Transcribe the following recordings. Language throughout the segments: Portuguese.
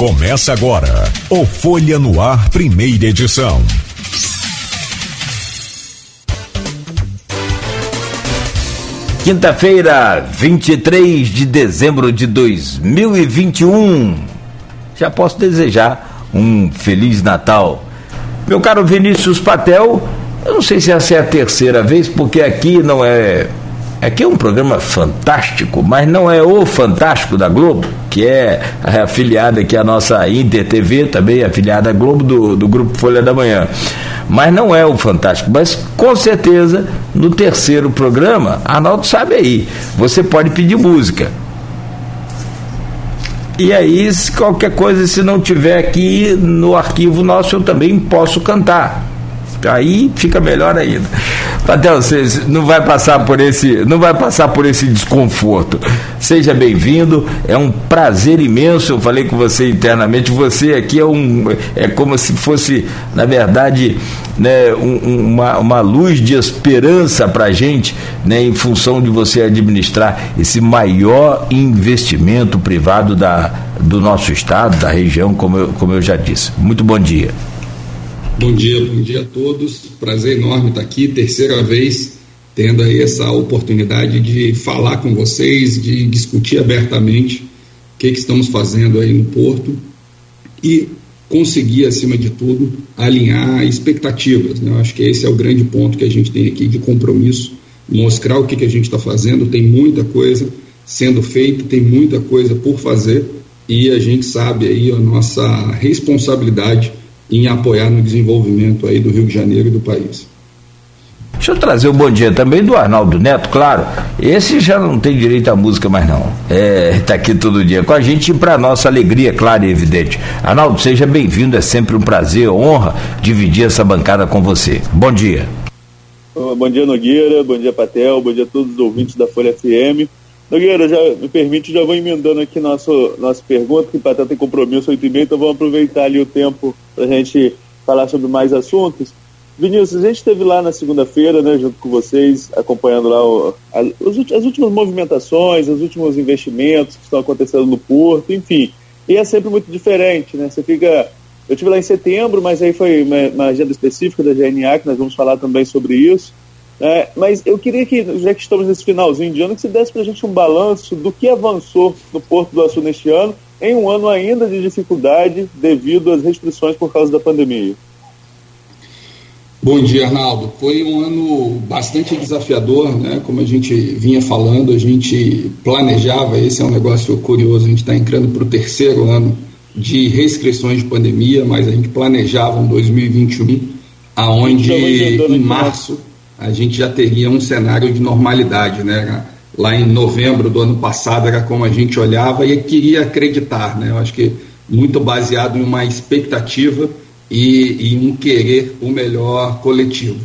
Começa agora o Folha no Ar, primeira edição. Quinta-feira, 23 de dezembro de 2021. Já posso desejar um Feliz Natal. Meu caro Vinícius Patel, eu não sei se essa é a terceira vez, porque aqui não é Aqui é um programa fantástico, mas não é o Fantástico da Globo, que é afiliada aqui a nossa Inter TV, também afiliada à Globo do, do Grupo Folha da Manhã. Mas não é o Fantástico, mas com certeza no terceiro programa, Arnaldo sabe aí, você pode pedir música. E aí, se qualquer coisa, se não tiver aqui no arquivo nosso, eu também posso cantar. Aí fica melhor ainda. Patel, você não vai passar por esse, não vai passar por esse desconforto. Seja bem-vindo. É um prazer imenso. Eu falei com você internamente. Você aqui é um, é como se fosse, na verdade, né, um, uma, uma luz de esperança para a gente, né, em função de você administrar esse maior investimento privado da, do nosso estado, da região, como eu, como eu já disse. Muito bom dia. Bom dia, bom dia a todos. Prazer enorme estar aqui, terceira vez tendo aí essa oportunidade de falar com vocês, de discutir abertamente o que, que estamos fazendo aí no Porto e conseguir, acima de tudo, alinhar expectativas. Né? Eu acho que esse é o grande ponto que a gente tem aqui de compromisso, mostrar o que, que a gente está fazendo. Tem muita coisa sendo feita, tem muita coisa por fazer e a gente sabe aí a nossa responsabilidade em apoiar no desenvolvimento aí do Rio de Janeiro e do país. Deixa eu trazer o um bom dia também do Arnaldo Neto, claro. Esse já não tem direito à música mais não. É, tá aqui todo dia com a gente e para nossa alegria, claro e evidente. Arnaldo, seja bem-vindo, é sempre um prazer, honra dividir essa bancada com você. Bom dia. Bom dia, Nogueira, bom dia, Patel, bom dia a todos os ouvintes da Folha FM. Nogueira, já me permite, já vou emendando aqui nosso, nossa pergunta, que o Patel tem compromisso 8 e meia, então vamos aproveitar ali o tempo para a gente falar sobre mais assuntos. Vinícius, a gente esteve lá na segunda-feira, né, junto com vocês, acompanhando lá o, a, as últimas movimentações, os últimos investimentos que estão acontecendo no Porto, enfim. E é sempre muito diferente, né? Você fica. Eu estive lá em setembro, mas aí foi uma, uma agenda específica da GNA, que nós vamos falar também sobre isso. É, mas eu queria que, já que estamos nesse finalzinho de ano, que você desse para a gente um balanço do que avançou no Porto do Açu neste ano, em um ano ainda de dificuldade devido às restrições por causa da pandemia. Bom dia, Arnaldo. Foi um ano bastante desafiador, né? Como a gente vinha falando, a gente planejava, esse é um negócio curioso, a gente está entrando para o terceiro ano de restrições de pandemia, mas a gente planejava um 2021, aonde em março a gente já teria um cenário de normalidade, né? Lá em novembro do ano passado era como a gente olhava e queria acreditar, né? Eu acho que muito baseado em uma expectativa e, e um querer o melhor coletivo.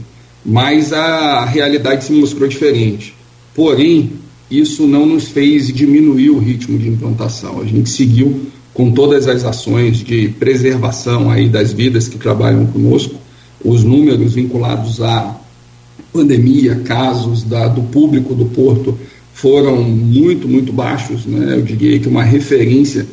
Mas a realidade se mostrou diferente. Porém, isso não nos fez diminuir o ritmo de implantação. A gente seguiu com todas as ações de preservação aí das vidas que trabalham conosco, os números vinculados a pandemia, casos da, do público do Porto foram muito, muito baixos. Né? Eu diria que uma referência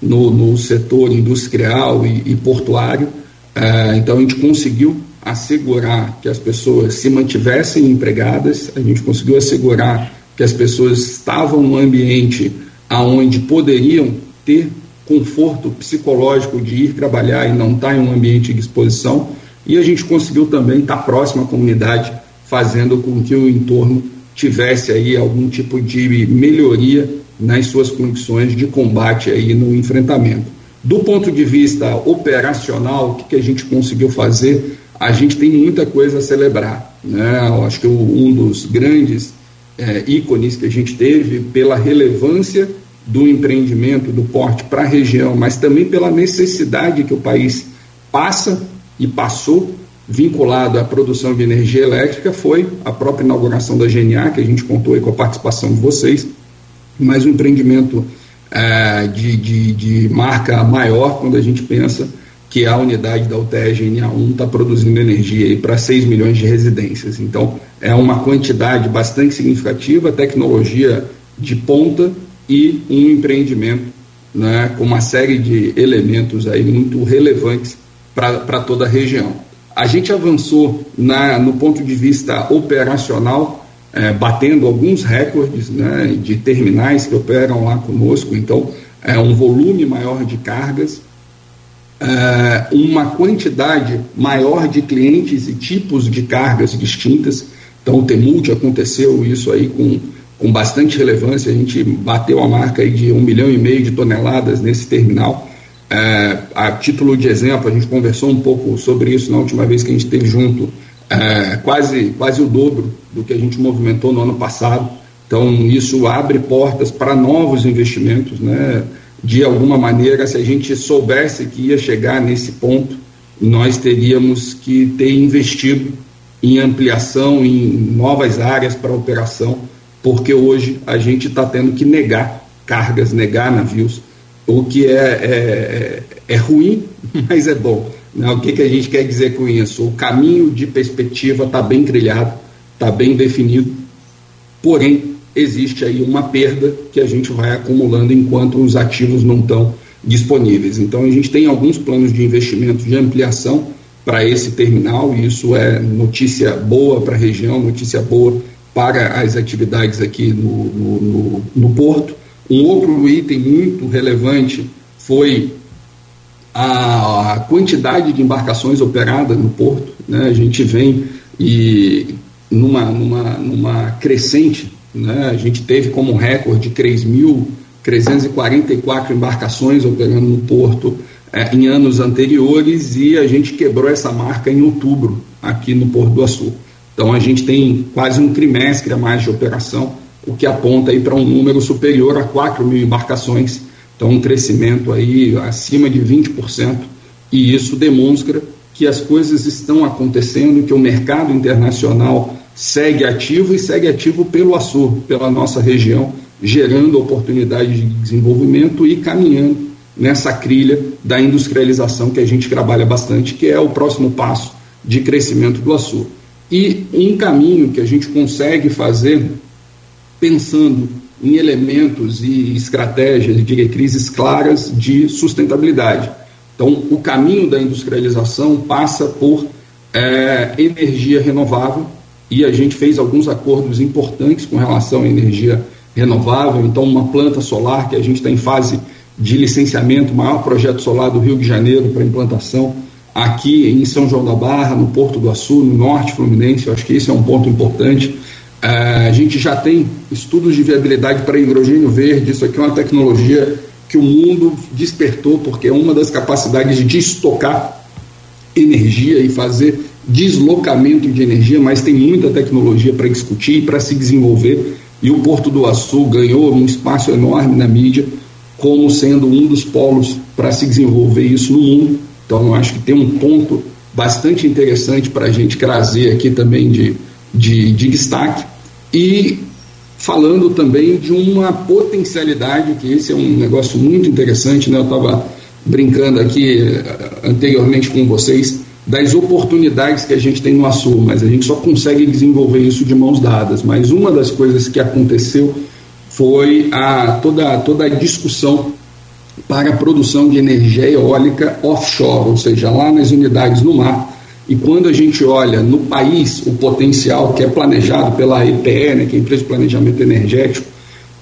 no, no setor industrial e, e portuário. É, então, a gente conseguiu assegurar que as pessoas se mantivessem empregadas, a gente conseguiu assegurar que as pessoas estavam num ambiente aonde poderiam ter conforto psicológico de ir trabalhar e não estar em um ambiente de exposição. E a gente conseguiu também estar próximo à comunidade fazendo com que o entorno tivesse aí algum tipo de melhoria nas suas condições de combate aí no enfrentamento. Do ponto de vista operacional, o que, que a gente conseguiu fazer? A gente tem muita coisa a celebrar. Né? Eu acho que um dos grandes é, ícones que a gente teve pela relevância do empreendimento, do porte para a região, mas também pela necessidade que o país passa e passou vinculado à produção de energia elétrica foi a própria inauguração da GNA, que a gente contou aí com a participação de vocês, mas um empreendimento é, de, de, de, marca maior quando a gente pensa que a unidade da UTE GNA 1 está produzindo energia para 6 milhões de residências. Então, é uma quantidade bastante significativa, tecnologia de ponta e um empreendimento né, com uma série de elementos aí muito relevantes para toda a região. A gente avançou na, no ponto de vista operacional, é, batendo alguns recordes né, de terminais que operam lá conosco, então é um volume maior de cargas, é, uma quantidade maior de clientes e tipos de cargas distintas. Então, o Temult aconteceu isso aí com, com bastante relevância. A gente bateu a marca aí de um milhão e meio de toneladas nesse terminal. É, a título de exemplo, a gente conversou um pouco sobre isso na última vez que a gente esteve junto, é, quase, quase o dobro do que a gente movimentou no ano passado. Então, isso abre portas para novos investimentos. Né? De alguma maneira, se a gente soubesse que ia chegar nesse ponto, nós teríamos que ter investido em ampliação, em novas áreas para operação, porque hoje a gente está tendo que negar cargas, negar navios, o que é, é, é ruim, mas é bom. Né? O que, que a gente quer dizer com isso? O caminho de perspectiva está bem trilhado, está bem definido, porém existe aí uma perda que a gente vai acumulando enquanto os ativos não estão disponíveis. Então a gente tem alguns planos de investimento de ampliação para esse terminal e isso é notícia boa para a região, notícia boa para as atividades aqui no, no, no, no porto. Um outro item muito relevante foi a quantidade de embarcações operadas no porto. Né? A gente vem e numa, numa, numa crescente, né? a gente teve como recorde 3.344 embarcações operando no porto é, em anos anteriores e a gente quebrou essa marca em outubro aqui no Porto do Açu. Então a gente tem quase um trimestre a mais de operação, o que aponta aí para um número superior a 4 mil embarcações então, um crescimento aí acima de 20%, e isso demonstra que as coisas estão acontecendo, que o mercado internacional segue ativo e segue ativo pelo Açor, pela nossa região, gerando oportunidades de desenvolvimento e caminhando nessa trilha da industrialização que a gente trabalha bastante, que é o próximo passo de crescimento do Açor. E um caminho que a gente consegue fazer pensando em elementos e estratégias e diretrizes claras de sustentabilidade. Então, o caminho da industrialização passa por é, energia renovável e a gente fez alguns acordos importantes com relação à energia renovável. Então, uma planta solar que a gente está em fase de licenciamento, o maior projeto solar do Rio de Janeiro para implantação aqui em São João da Barra, no Porto do Açu, no Norte Fluminense. Eu acho que esse é um ponto importante. É, a gente já tem estudos de viabilidade para hidrogênio verde, isso aqui é uma tecnologia que o mundo despertou, porque é uma das capacidades de estocar energia e fazer deslocamento de energia, mas tem muita tecnologia para discutir e para se desenvolver. E o Porto do Açu ganhou um espaço enorme na mídia, como sendo um dos polos para se desenvolver isso no mundo. Então, eu acho que tem um ponto bastante interessante para a gente trazer aqui também de, de, de destaque e falando também de uma potencialidade, que esse é um negócio muito interessante, né? eu estava brincando aqui eh, anteriormente com vocês, das oportunidades que a gente tem no Açul, mas a gente só consegue desenvolver isso de mãos dadas. Mas uma das coisas que aconteceu foi a, toda, toda a discussão para a produção de energia eólica offshore, ou seja, lá nas unidades no mar, e quando a gente olha no país o potencial que é planejado pela EPE, né, que é a Empresa de Planejamento Energético,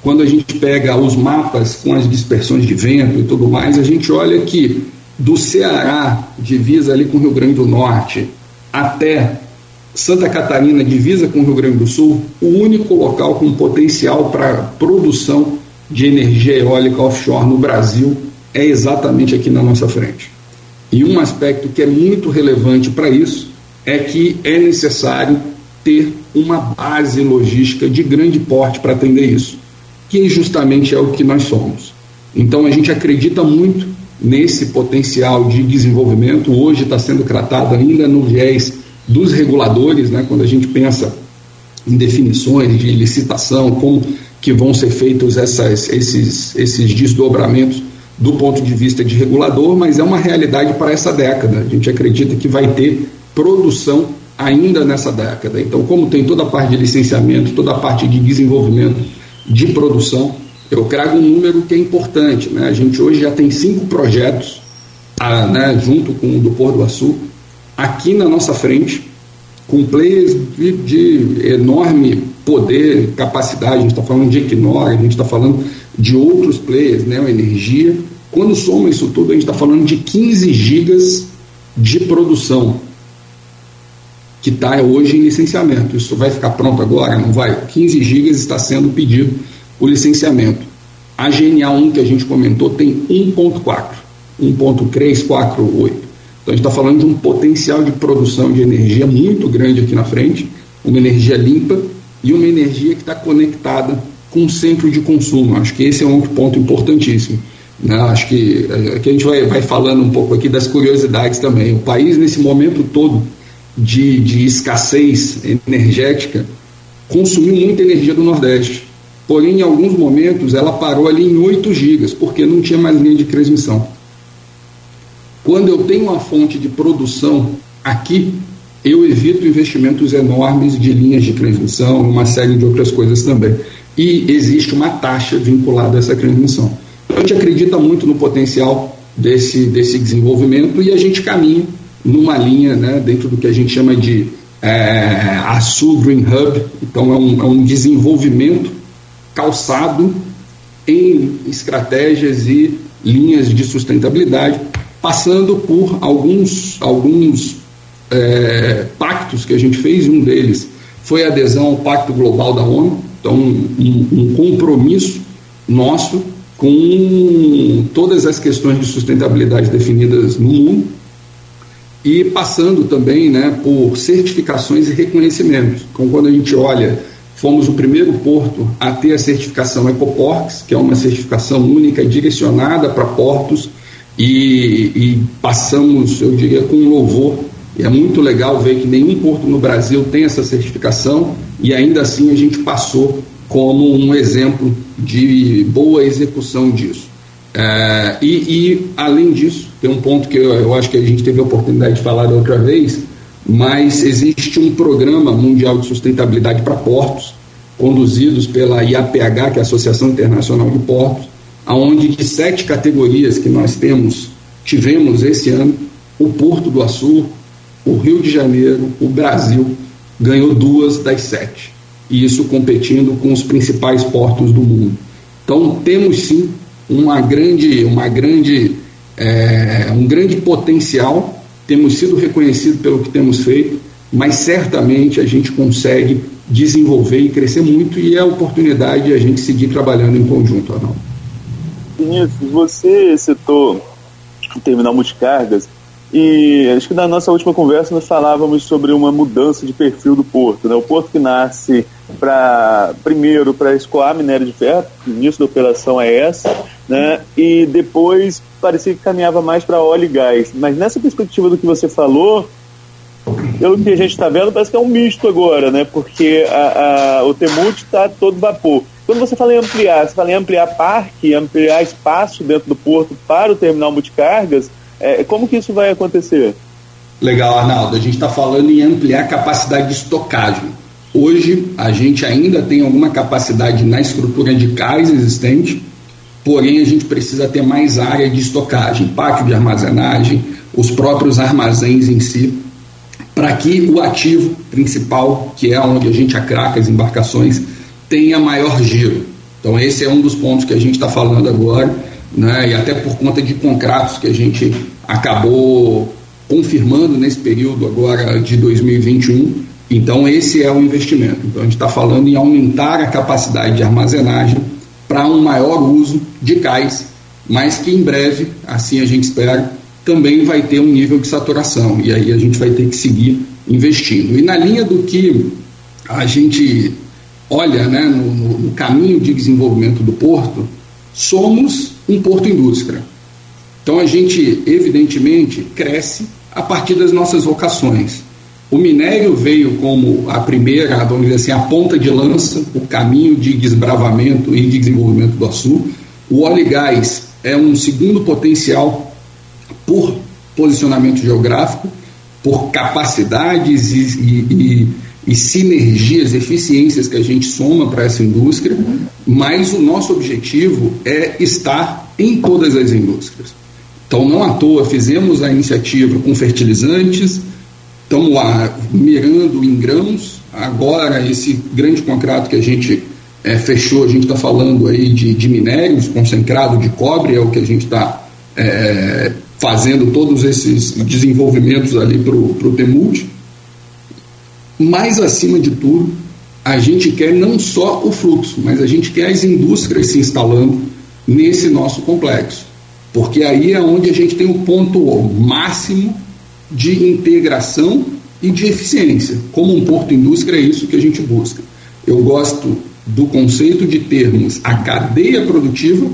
quando a gente pega os mapas com as dispersões de vento e tudo mais, a gente olha que do Ceará, divisa ali com o Rio Grande do Norte, até Santa Catarina, divisa com o Rio Grande do Sul, o único local com potencial para produção de energia eólica offshore no Brasil é exatamente aqui na nossa frente. E um aspecto que é muito relevante para isso é que é necessário ter uma base logística de grande porte para atender isso, que justamente é o que nós somos. Então a gente acredita muito nesse potencial de desenvolvimento. Hoje está sendo tratado ainda no viés dos reguladores, né, quando a gente pensa em definições de licitação, como que vão ser feitos essas, esses, esses desdobramentos do ponto de vista de regulador, mas é uma realidade para essa década. A gente acredita que vai ter produção ainda nessa década. Então, como tem toda a parte de licenciamento, toda a parte de desenvolvimento de produção, Eu trago um número que é importante. Né? A gente hoje já tem cinco projetos, a, né, junto com o do Pôr do Açu, aqui na nossa frente, com players de, de enorme poder, capacidade. A gente está falando de Equinor, a gente está falando de outros players, né, energia. Quando soma isso tudo, a gente está falando de 15 gigas de produção que está hoje em licenciamento. Isso vai ficar pronto agora? Não vai? 15 gigas está sendo pedido o licenciamento. A GNA 1 que a gente comentou tem 1.4, 1.348. Então a gente está falando de um potencial de produção de energia muito grande aqui na frente, uma energia limpa e uma energia que está conectada com o centro de consumo. Acho que esse é um outro ponto importantíssimo. Né? Acho que aqui a gente vai, vai falando um pouco aqui das curiosidades também. O país, nesse momento todo de, de escassez energética, consumiu muita energia do Nordeste. Porém, em alguns momentos, ela parou ali em 8 gigas, porque não tinha mais linha de transmissão. Quando eu tenho uma fonte de produção aqui, eu evito investimentos enormes de linhas de transmissão, uma série de outras coisas também. E existe uma taxa vinculada a essa transmissão. Gente acredita muito no potencial desse, desse desenvolvimento e a gente caminha numa linha né, dentro do que a gente chama de é, a Sul Green Hub. Então, é um, é um desenvolvimento calçado em estratégias e linhas de sustentabilidade, passando por alguns, alguns é, pactos que a gente fez, um deles foi a adesão ao Pacto Global da ONU, então um, um compromisso nosso com todas as questões de sustentabilidade definidas no mundo e passando também né, por certificações e reconhecimentos. Então, quando a gente olha, fomos o primeiro porto a ter a certificação Ecoports, que é uma certificação única direcionada para portos, e, e passamos, eu diria, com louvor e é muito legal ver que nenhum porto no Brasil tem essa certificação e ainda assim a gente passou como um exemplo de boa execução disso. É, e, e, além disso, tem um ponto que eu, eu, acho que a gente teve a oportunidade de falar da outra vez, mas existe um programa mundial de sustentabilidade para portos, conduzidos pela IAPH, que é a Associação Internacional de Portos, aonde de sete categorias que nós temos, tivemos esse ano, o Porto do Açul, o Rio de Janeiro, o Brasil, ganhou duas das sete. E isso competindo com os principais portos do mundo. Então temos sim uma grande, uma grande, é, um grande potencial. Temos sido reconhecidos pelo que temos feito, mas certamente a gente consegue desenvolver e crescer muito e é a oportunidade de a gente seguir trabalhando em conjunto, Arnaldo. Você citou o terminal multicargas e acho que na nossa última conversa nós falávamos sobre uma mudança de perfil do porto. Né? O porto que nasce para primeiro para escoar minério de ferro, o início da operação é essa, né? e depois parecia que caminhava mais para óleo e gás. Mas nessa perspectiva do que você falou, pelo que a gente está vendo, parece que é um misto agora, né? porque a, a, o Temute está todo vapor. Quando você fala em ampliar, você fala em ampliar parque, ampliar espaço dentro do porto para o terminal multicargas, é, como que isso vai acontecer? Legal, Arnaldo. A gente está falando em ampliar a capacidade de estocagem. Hoje, a gente ainda tem alguma capacidade na estrutura de cais existente, porém, a gente precisa ter mais área de estocagem, pátio de armazenagem, os próprios armazéns em si, para que o ativo principal, que é onde a gente acraca as embarcações, tenha maior giro. Então, esse é um dos pontos que a gente está falando agora né, e até por conta de contratos que a gente acabou confirmando nesse período agora de 2021. Então, esse é o investimento. Então, a gente está falando em aumentar a capacidade de armazenagem para um maior uso de cais, mas que em breve, assim a gente espera, também vai ter um nível de saturação. E aí a gente vai ter que seguir investindo. E na linha do que a gente olha né, no, no caminho de desenvolvimento do porto, somos um porto indústria. Então a gente, evidentemente, cresce a partir das nossas vocações. O minério veio como a primeira, vamos dizer assim, a ponta de lança, o caminho de desbravamento e de desenvolvimento do Açul. O óleo e gás é um segundo potencial por posicionamento geográfico, por capacidades e, e, e sinergias, eficiências que a gente soma para essa indústria, mas o nosso objetivo é estar em todas as indústrias. Então, não à toa, fizemos a iniciativa com fertilizantes, estamos lá mirando em grãos. Agora, esse grande contrato que a gente é, fechou, a gente está falando aí de, de, minérios, concentrado de cobre, é o que a gente está é, fazendo todos esses desenvolvimentos ali para o Temult. Mas, acima de tudo, a gente quer não só o fluxo, mas a gente quer as indústrias se instalando nesse nosso complexo. Porque aí é onde a gente tem o ponto máximo de integração e de eficiência. Como um porto indústria, é isso que a gente busca. Eu gosto do conceito de termos a cadeia produtiva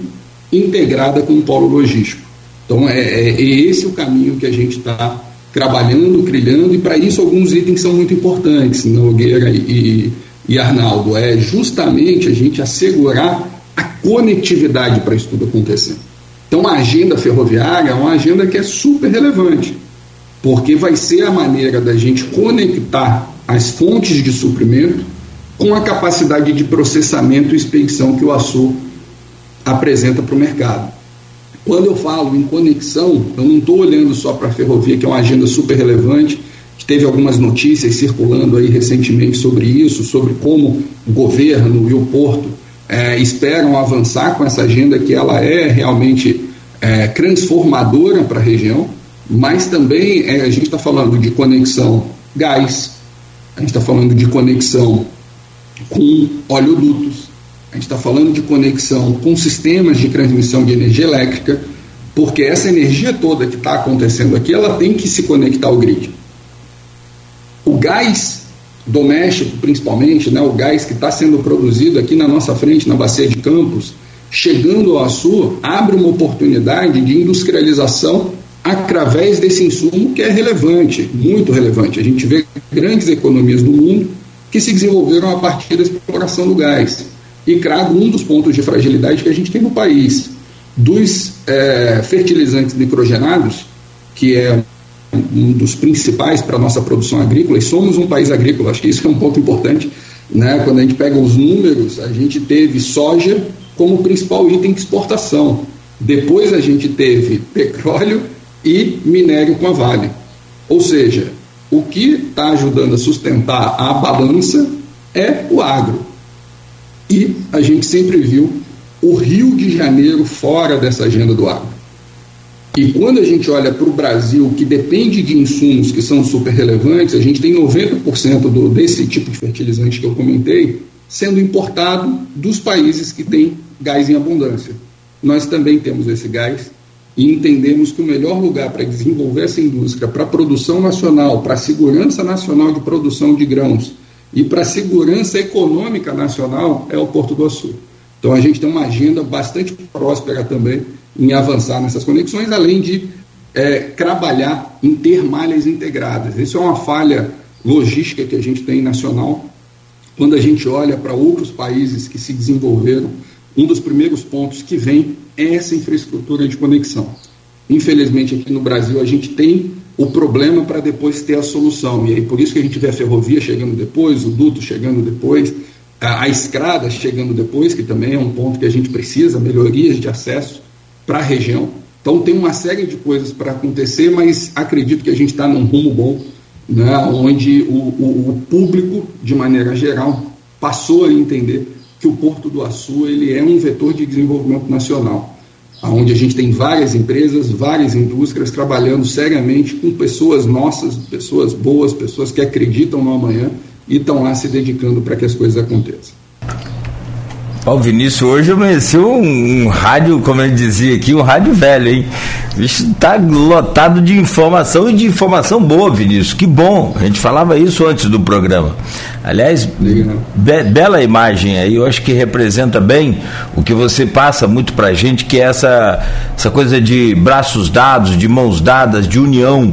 integrada com o polo logístico. Então, é, é, é esse o caminho que a gente está trabalhando, trilhando, e para isso alguns itens são muito importantes, Nogueira e, e Arnaldo. É justamente a gente assegurar a conectividade para isso tudo acontecer. Então, a agenda ferroviária é uma agenda que é super relevante, porque vai ser a maneira da gente conectar as fontes de suprimento com a capacidade de processamento e expedição que o Açu apresenta para o mercado. Quando eu falo em conexão, eu não estou olhando só para a ferrovia, que é uma agenda super relevante, que teve algumas notícias circulando aí recentemente sobre isso, sobre como o governo e o porto é, esperam avançar com essa agenda, que ela é realmente é, transformadora para a região, mas também é, a gente está falando de conexão gás, a gente está falando de conexão com oleodutos, a gente está falando de conexão com sistemas de transmissão de energia elétrica, porque essa energia toda que está acontecendo aqui, ela tem que se conectar ao grid. O gás doméstico, principalmente, né, o gás que está sendo produzido aqui na nossa frente, na bacia de Campos, chegando ao Sul, abre uma oportunidade de industrialização através desse insumo que é relevante, muito relevante. A gente vê grandes economias do mundo que se desenvolveram a partir da exploração do gás e trago um dos pontos de fragilidade que a gente tem no país. Dos é, fertilizantes nitrogenados, que é um dos principais para a nossa produção agrícola, e somos um país agrícola, acho que isso é um ponto importante. Né? Quando a gente pega os números, a gente teve soja como principal item de exportação. Depois a gente teve petróleo e minério com a Vale. Ou seja, o que está ajudando a sustentar a balança é o agro. E a gente sempre viu o Rio de Janeiro fora dessa agenda do agro. E quando a gente olha para o Brasil, que depende de insumos que são super relevantes, a gente tem 90% do, desse tipo de fertilizante que eu comentei sendo importado dos países que têm gás em abundância. Nós também temos esse gás e entendemos que o melhor lugar para desenvolver essa indústria, para a produção nacional, para a segurança nacional de produção de grãos, e para a segurança econômica nacional é o Porto do Açu. Então a gente tem uma agenda bastante próspera também em avançar nessas conexões, além de é, trabalhar em ter malhas integradas. Isso é uma falha logística que a gente tem nacional. Quando a gente olha para outros países que se desenvolveram, um dos primeiros pontos que vem essa infraestrutura de conexão. Infelizmente, aqui no Brasil, a gente tem o problema para depois ter a solução. E aí por isso que a gente vê a ferrovia chegando depois, o duto chegando depois, a, a estrada chegando depois, que também é um ponto que a gente precisa, melhorias de acesso para a região. Então tem uma série de coisas para acontecer, mas acredito que a gente está num rumo bom, né, onde o, o, o, público, de maneira geral, passou a entender que o Porto do Açu ele é um vetor de desenvolvimento nacional onde a gente tem várias empresas, várias indústrias trabalhando seriamente com pessoas nossas, pessoas boas, pessoas que acreditam no amanhã e estão lá se dedicando para que as coisas aconteçam. Ó, Vinícius hoje amanheceu um, um, rádio, como ele dizia aqui, um rádio velho, hein? Isso tá lotado de informação e de informação boa, Vinícius. Que bom. A gente falava isso antes do programa. Aliás, be bela imagem aí, eu acho que representa bem o que você passa muito pra gente, que é essa, essa coisa de braços dados, de mãos dadas, de união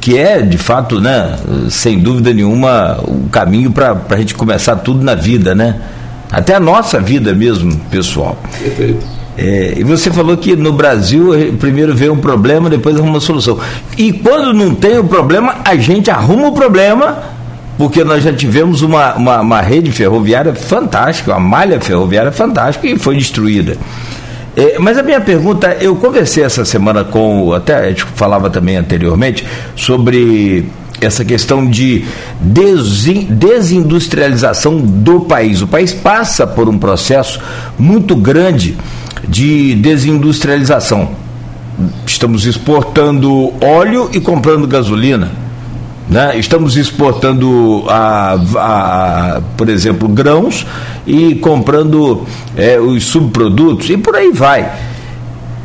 que é de fato, né, sem dúvida nenhuma, o caminho para a gente começar tudo na vida, né? até a nossa vida mesmo, pessoal. Perfeito. É, e você falou que no Brasil primeiro vê um problema, depois arruma uma solução. E quando não tem o problema, a gente arruma o problema porque nós já tivemos uma, uma, uma rede ferroviária fantástica, uma malha ferroviária fantástica e foi destruída. É, mas a minha pergunta, eu conversei essa semana com, até a gente falava também anteriormente, sobre essa questão de desindustrialização do país. O país passa por um processo muito grande de desindustrialização. Estamos exportando óleo e comprando gasolina. Né? Estamos exportando, a, a, por exemplo, grãos e comprando é, os subprodutos e por aí vai.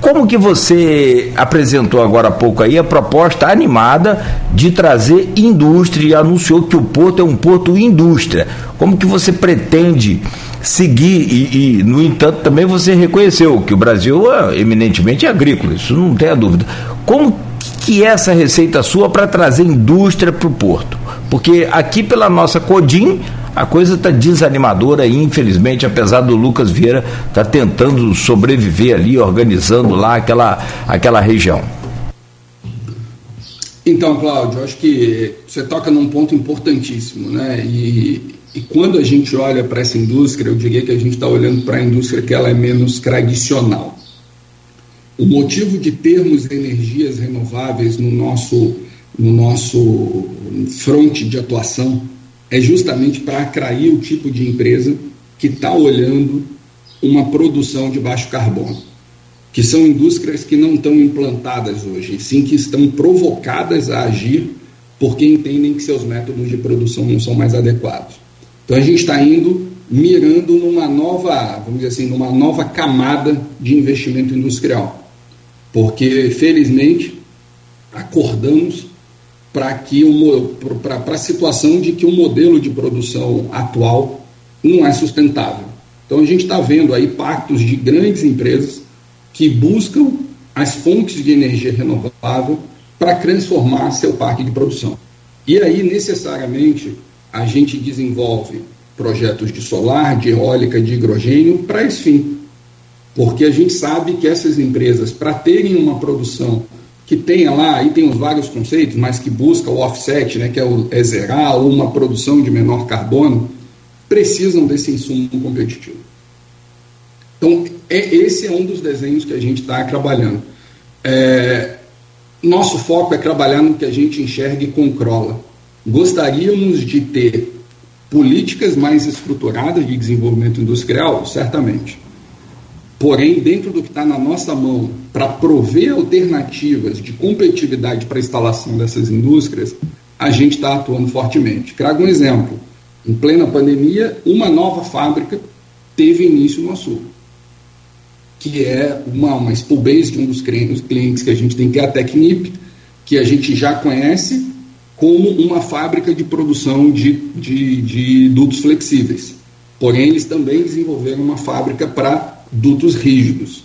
Como que você apresentou agora há pouco aí a proposta animada de trazer indústria e anunciou que o porto é um porto indústria? Como que você pretende seguir e, e no entanto, também você reconheceu que o Brasil é eminentemente agrícola, isso não tem a dúvida. Como que é essa receita sua para trazer indústria para o porto? Porque aqui pela nossa Codim a coisa está desanimadora e infelizmente, apesar do Lucas Vieira estar tá tentando sobreviver ali, organizando lá aquela, aquela região. Então, Cláudio, acho que você toca num ponto importantíssimo, né? E, e quando a gente olha para essa indústria, eu diria que a gente está olhando para a indústria que ela é menos tradicional. O motivo de termos energias renováveis no nosso, no nosso fronte de atuação é justamente para atrair o tipo de empresa que está olhando uma produção de baixo carbono, que são indústrias que não estão implantadas hoje, sim que estão provocadas a agir porque entendem que seus métodos de produção não são mais adequados. Então a gente está indo mirando numa nova, vamos dizer assim, numa nova camada de investimento industrial, porque felizmente acordamos para que para a situação de que o modelo de produção atual não é sustentável. Então a gente está vendo aí pactos de grandes empresas que buscam as fontes de energia renovável para transformar seu parque de produção. E aí, necessariamente, a gente desenvolve projetos de solar, de eólica, de hidrogênio para esse fim. Porque a gente sabe que essas empresas, para terem uma produção que tenha lá, aí tem os vários conceitos, mas que busca o offset, né, que é, o, é zerar ou uma produção de menor carbono, precisam desse insumo competitivo. Então, é, esse é um dos desenhos que a gente está trabalhando. É, nosso foco é trabalhar no que a gente enxerga e concrola. Gostaríamos de ter políticas mais estruturadas de desenvolvimento industrial? Certamente. Porém, dentro do que está na nossa mão para prover alternativas de competitividade para a instalação dessas indústrias, a gente está atuando fortemente. Trago um exemplo. Em plena pandemia, uma nova fábrica teve início no Sul, que é uma, uma de um dos clientes que a gente tem, que é a Tecnip, que a gente já conhece como uma fábrica de produção de, de, de dutos flexíveis. Porém, eles também desenvolveram uma fábrica para dutos rígidos.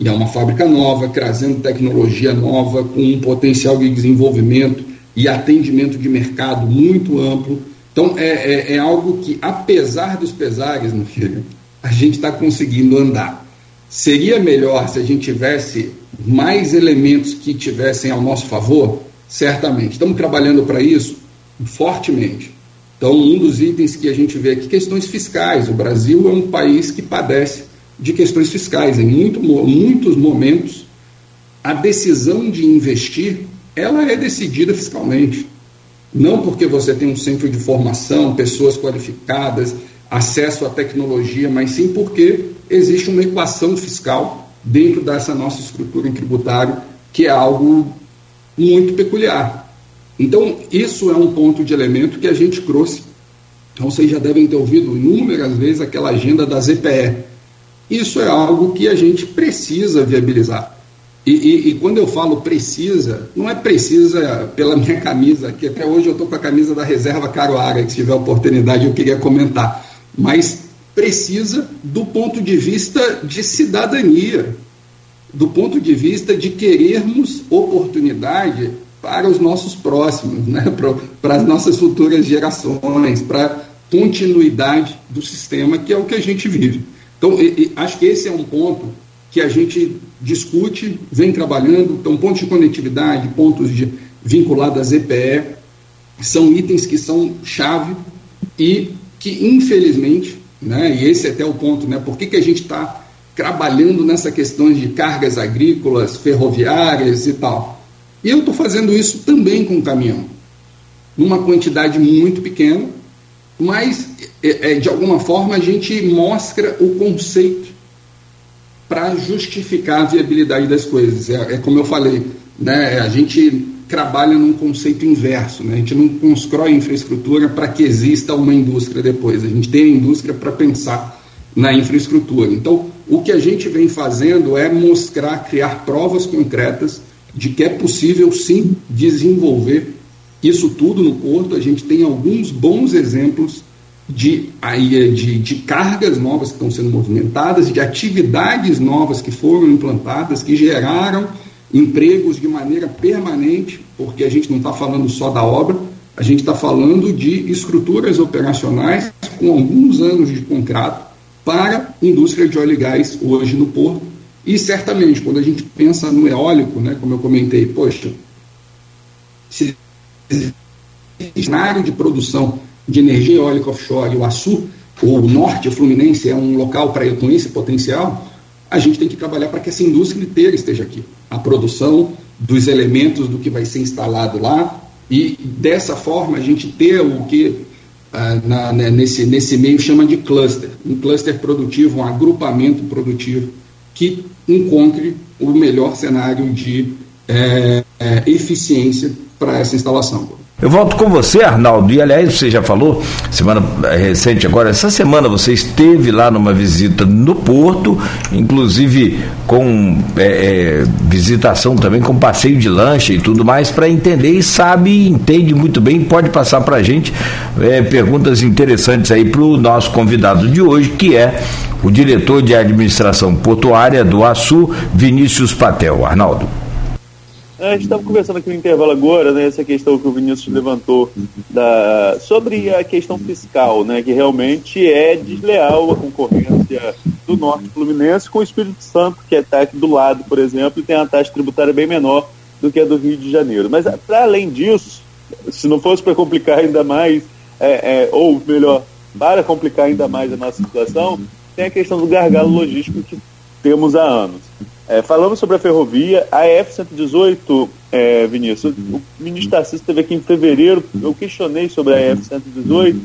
E é uma fábrica nova, trazendo tecnologia nova, com um potencial de desenvolvimento e atendimento de mercado muito amplo. Então, é, é, é algo que, apesar dos pesares, meu filho, a gente está conseguindo andar. Seria melhor se a gente tivesse mais elementos que tivessem ao nosso favor? Certamente. Estamos trabalhando para isso fortemente. Então, um dos itens que a gente vê aqui, questões fiscais. O Brasil é um país que padece de questões fiscais. Em muito, muitos momentos, a decisão de investir ela é decidida fiscalmente. Não porque você tem um centro de formação, pessoas qualificadas, acesso à tecnologia, mas sim porque existe uma equação fiscal dentro dessa nossa estrutura tributária que é algo muito peculiar. Então, isso é um ponto de elemento que a gente trouxe. Então, vocês já devem ter ouvido inúmeras vezes aquela agenda da ZPE, isso é algo que a gente precisa viabilizar. E, e, e, quando eu falo precisa, não é precisa pela minha camisa, que até hoje eu estou com a camisa da reserva Caruaga, que se tiver oportunidade eu queria comentar, mas precisa do ponto de vista de cidadania, do ponto de vista de querermos oportunidade para os nossos próximos, né? para as nossas futuras gerações, para continuidade do sistema, que é o que a gente vive. Então, e, e, acho que esse é um ponto que a gente discute, vem trabalhando, então pontos de conectividade, pontos de, vinculados à ZPE, são itens que são chave e que, infelizmente, né, e esse é até o ponto, né, por que, que a gente está trabalhando nessa questão de cargas agrícolas, ferroviárias e tal? E eu estou fazendo isso também com caminhão, numa quantidade muito pequena, mas é, é, de alguma forma a gente mostra o conceito para justificar a viabilidade das coisas. É, é, como eu falei, né, a gente trabalha num conceito inverso, né? a gente não constrói infraestrutura para que exista uma indústria depois, a gente tem a indústria para pensar na infraestrutura. Então, o que a gente vem fazendo é mostrar, criar provas concretas de que é possível sim desenvolver isso tudo no porto. A gente tem alguns bons exemplos de, de, de cargas novas que estão sendo movimentadas, de atividades novas que foram implantadas, que geraram empregos de maneira permanente, porque a gente não está falando só da obra, a gente está falando de estruturas operacionais com alguns anos de contrato para a indústria de óleo e gás hoje no porto. E certamente, quando a gente pensa no eólico, né, como eu comentei, poxa, se cenário de produção de energia eólica offshore, o Açu, ou o norte o Fluminense é um local para com esse potencial, a gente tem que trabalhar para que essa indústria inteira esteja aqui. A produção dos elementos do que vai ser instalado lá e dessa forma a gente ter o que ah, na, né, nesse, nesse meio chama de cluster, um cluster produtivo, um agrupamento produtivo que encontre o melhor cenário de é, é, eficiência para essa instalação. Eu volto com você, Arnaldo. E aliás, você já falou, semana eh, recente agora, essa semana você esteve lá numa visita no Porto, inclusive com é, é, visitação também, com passeio de lancha e tudo mais, para entender e sabe, entende muito bem, pode passar para a gente é, perguntas interessantes aí para o nosso convidado de hoje, que é o diretor de administração portuária do ASU, Vinícius Patel. Arnaldo. A gente estava conversando aqui no intervalo agora, né, essa questão que o Vinícius levantou da, sobre a questão fiscal, né, que realmente é desleal a concorrência do Norte Fluminense com o Espírito Santo, que está aqui do lado, por exemplo, e tem uma taxa tributária bem menor do que a do Rio de Janeiro. Mas, para além disso, se não fosse para complicar ainda mais, é, é, ou melhor, para complicar ainda mais a nossa situação, tem a questão do gargalo logístico que temos há anos. É, falamos sobre a ferrovia, a F-118, é, Vinícius, o ministro Tarcísio esteve aqui em fevereiro, eu questionei sobre a F-118,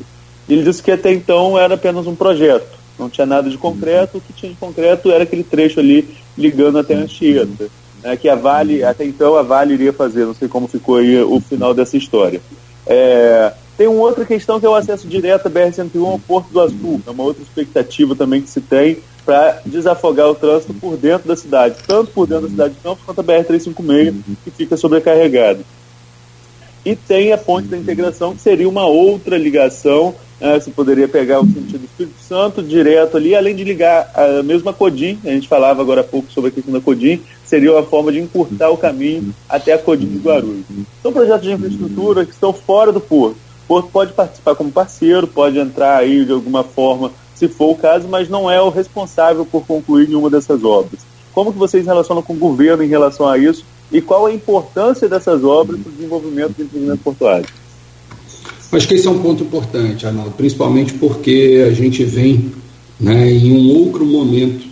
e ele disse que até então era apenas um projeto, não tinha nada de concreto, o que tinha de concreto era aquele trecho ali ligando até Anchieta, né, que a Vale, até então a Vale iria fazer, não sei como ficou aí o final dessa história. É, tem uma outra questão que é o acesso direto à BR-101 ao Porto do Azul, é uma outra expectativa também que se tem, para desafogar o trânsito por dentro da cidade, tanto por dentro da cidade de Campos quanto a BR-356, que fica sobrecarregada. E tem a ponte da integração, que seria uma outra ligação, né, você poderia pegar o sentido do Espírito Santo direto ali, além de ligar a mesma Codim, a gente falava agora há pouco sobre a questão da Codim, seria uma forma de encurtar o caminho até a Codim de Guarulhos. São projetos de infraestrutura que estão fora do porto. O porto pode participar como parceiro, pode entrar aí de alguma forma se for o caso, mas não é o responsável por concluir nenhuma dessas obras. Como que vocês relacionam com o governo em relação a isso e qual a importância dessas obras para o desenvolvimento do empreendimento portuário? Acho que esse é um ponto importante, Arnaldo, principalmente porque a gente vem né, em um outro momento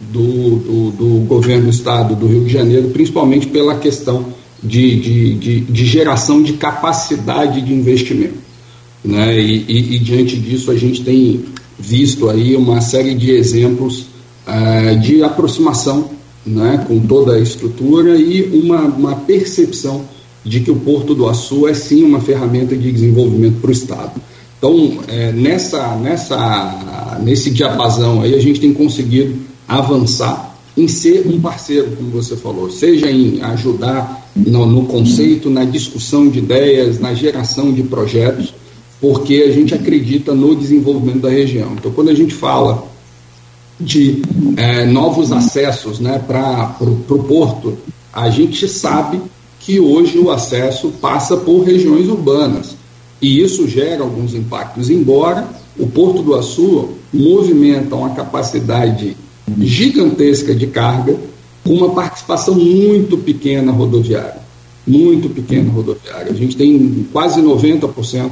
do, do, do, governo do Estado do Rio de Janeiro, principalmente pela questão de, de, de, de geração de capacidade de investimento. Né? E, e, e, diante disso a gente tem visto aí uma série de exemplos uh, de aproximação né, com toda a estrutura e uma, uma percepção de que o Porto do Açu é sim uma ferramenta de desenvolvimento para o Estado. Então, é, nessa, nessa, nesse diapasão aí, a gente tem conseguido avançar em ser um parceiro, como você falou, seja em ajudar no, no conceito, na discussão de ideias, na geração de projetos, porque a gente acredita no desenvolvimento da região. Então, quando a gente fala de é, novos acessos né, para o porto, a gente sabe que hoje o acesso passa por regiões urbanas e isso gera alguns impactos, embora o Porto do Açu movimenta uma capacidade gigantesca de carga com uma participação muito pequena rodoviária. muito pequena rodoviária. A gente tem quase 90%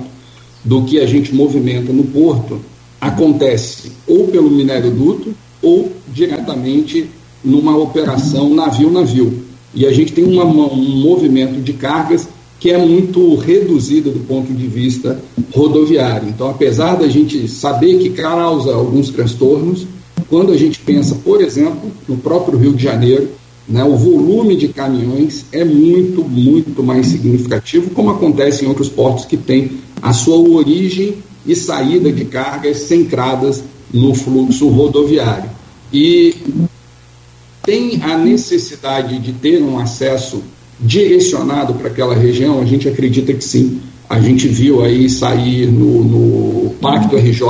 do que a gente movimenta no porto acontece ou pelo minério duto ou diretamente numa operação navio-navio. E a gente tem uma, um movimento de cargas que é muito reduzido do ponto de vista rodoviário. Então, apesar da gente saber que causa alguns transtornos, quando a gente pensa, por exemplo, no próprio Rio de Janeiro, né, o volume de caminhões é muito, muito mais significativo, como acontece em outros portos que têm a sua origem e saída de cargas centradas no fluxo rodoviário. E tem a necessidade de ter um acesso direcionado para aquela região? A gente acredita que sim. A gente viu aí sair no, no Pacto RJ,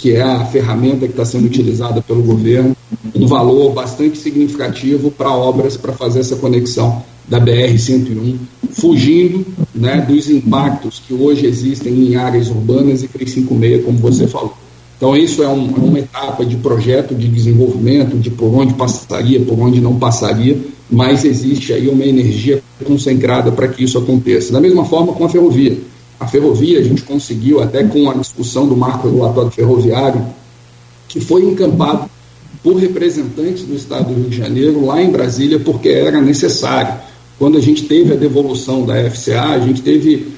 que é a ferramenta que está sendo utilizada pelo governo, um valor bastante significativo para obras para fazer essa conexão da BR-101, fugindo né, dos impactos que hoje existem em áreas urbanas e 356, como você falou. Então, isso é, um, é uma etapa de projeto de desenvolvimento, de por onde passaria, por onde não passaria, mas existe aí uma energia concentrada para que isso aconteça. Da mesma forma com a ferrovia. A ferrovia, a gente conseguiu, até com a discussão do marco regulatório ferroviário, que foi encampado por representantes do Estado do Rio de Janeiro lá em Brasília, porque era necessário. Quando a gente teve a devolução da FCA, a gente teve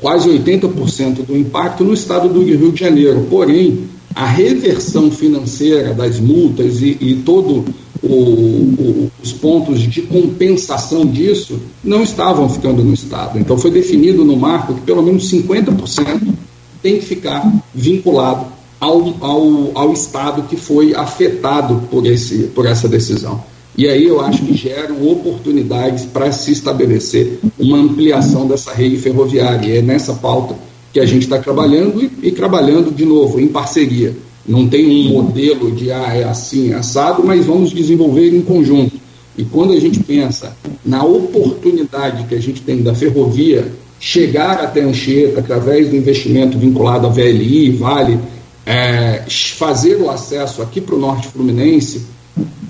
quase 80% do impacto no estado do Rio de Janeiro. Porém, a reversão financeira das multas e, e todo o, o, os pontos de compensação disso não estavam ficando no Estado. Então foi definido no marco que pelo menos 50% tem que ficar vinculado ao, ao, ao Estado que foi afetado por, esse, por essa decisão. E aí eu acho que geram oportunidades para se estabelecer uma ampliação dessa rede ferroviária. E é nessa pauta que a gente está trabalhando e, e, trabalhando de novo em parceria. Não tem um modelo de ah, é assim, é assado, mas vamos desenvolver em conjunto. E quando a gente pensa na oportunidade que a gente tem da ferrovia chegar até Anchieta através do investimento vinculado à VLI, Vale, é, fazer o acesso aqui para o Norte Fluminense,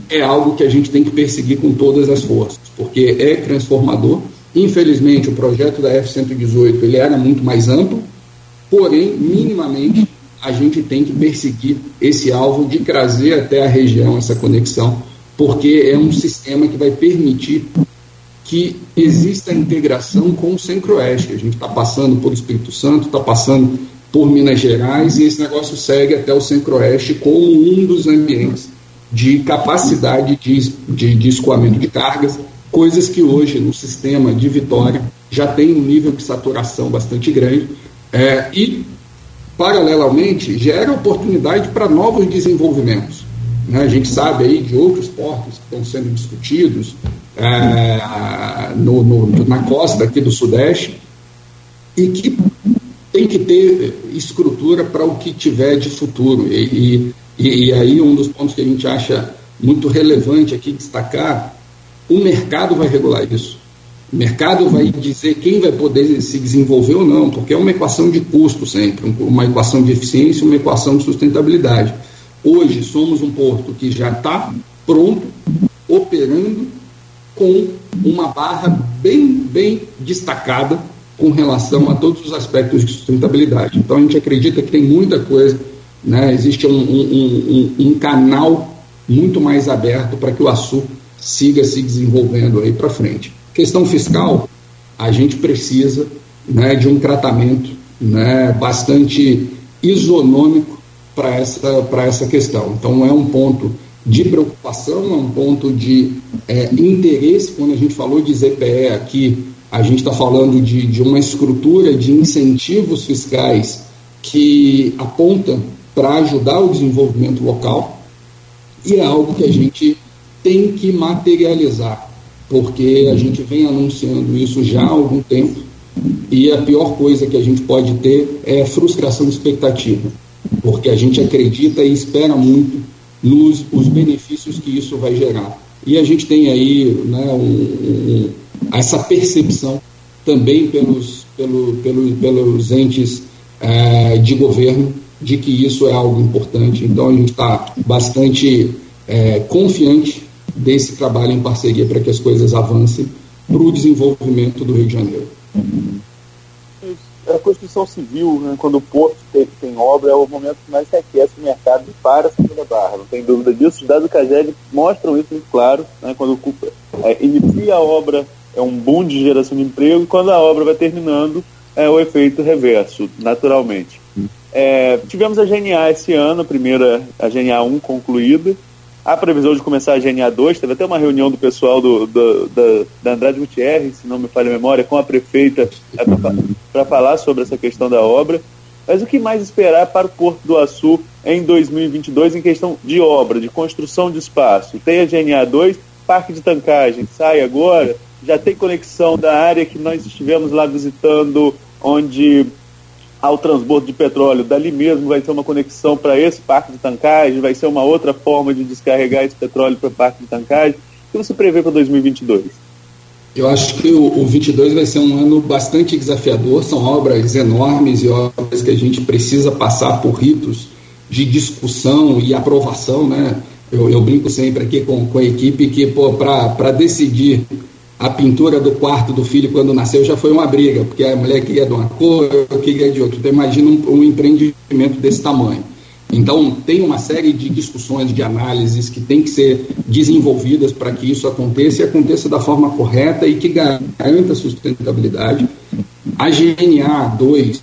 é algo que a gente tem que perseguir com todas as forças, porque é transformador. Infelizmente, o projeto da F-118 ele era muito mais amplo, porém, minimamente, a gente tem que perseguir esse alvo de trazer até a região essa conexão, porque é um sistema que vai permitir que exista integração com o Centro-Oeste. A gente está passando por Espírito Santo, está passando por Minas Gerais, e esse negócio segue até o Centro-Oeste como um dos ambientes de capacidade de, de, de escoamento de cargas, coisas que hoje no sistema de Vitória já tem um nível de saturação bastante grande é, e, paralelamente, gera oportunidade para novos desenvolvimentos. Né? A gente sabe aí de outros portos que estão sendo discutidos é, no, no, na costa aqui do Sudeste e que tem que ter estrutura para o que tiver de futuro. E, e e, e aí um dos pontos que a gente acha muito relevante aqui destacar, o mercado vai regular isso. O mercado vai dizer quem vai poder se desenvolver ou não, porque é uma equação de custo sempre, uma equação de eficiência, uma equação de sustentabilidade. Hoje somos um porto que já está pronto, operando com uma barra bem, bem destacada com relação a todos os aspectos de sustentabilidade. Então a gente acredita que tem muita coisa né? Existe um, um, um, um canal muito mais aberto para que o açúcar siga se desenvolvendo aí para frente. Questão fiscal, a gente precisa né, de um tratamento né, bastante isonômico para essa, essa questão. Então, é um ponto de preocupação, é um ponto de é, interesse. Quando a gente falou de ZPE aqui, a gente está falando de, de uma estrutura de incentivos fiscais que aponta para ajudar o desenvolvimento local e é algo que a gente tem que materializar, porque a gente vem anunciando isso já há algum tempo e a pior coisa que a gente pode ter é frustração de expectativa, porque a gente acredita e espera muito nos os benefícios que isso vai gerar. E a gente tem aí né, um, um, essa percepção também pelos, pelo, pelo, pelos entes é, de governo de que isso é algo importante. Então a gente está bastante é, confiante desse trabalho em parceria para que as coisas avancem para o desenvolvimento do Rio de Janeiro. A construção civil, né, quando o porto tem, tem, obra, é o momento que mais se aquece o mercado para a segunda barra, não tem dúvida disso. Os dados do CAGED mostram isso muito claro. Né, quando é, inicia a obra, é um boom de geração de emprego, e quando a obra vai terminando, é o efeito reverso, naturalmente. É, tivemos a GNA esse ano, a primeira, a GNA 1 concluída. A previsão de começar a GNA 2, teve até uma reunião do pessoal do, do, do da Andrade Gutierrez, se não me falha a memória, com a prefeita é, para falar sobre essa questão da obra. Mas o que mais esperar para o Porto do Açu em 2022 em questão de obra, de construção de espaço? Tem a GNA 2, parque de tancagem, sai agora, já tem conexão da área que nós estivemos lá visitando, onde há o transbordo de petróleo. Dali mesmo vai ter uma conexão para esse parque de tancagem, vai ser uma outra forma de descarregar esse petróleo para o parque de tancagem. O que você prevê para 2022? Eu acho que o, o 22 vai ser um ano bastante desafiador. São obras enormes e obras que a gente precisa passar por ritos de discussão e aprovação, né? Eu, eu brinco sempre aqui com, com a equipe que para decidir a pintura do quarto do filho quando nasceu já foi uma briga, porque a mulher queria de uma cor, eu queria de outra. Então imagina um, um empreendimento desse tamanho. Então tem uma série de discussões, de análises que tem que ser desenvolvidas para que isso aconteça e aconteça da forma correta e que garanta a sustentabilidade. A GNA 2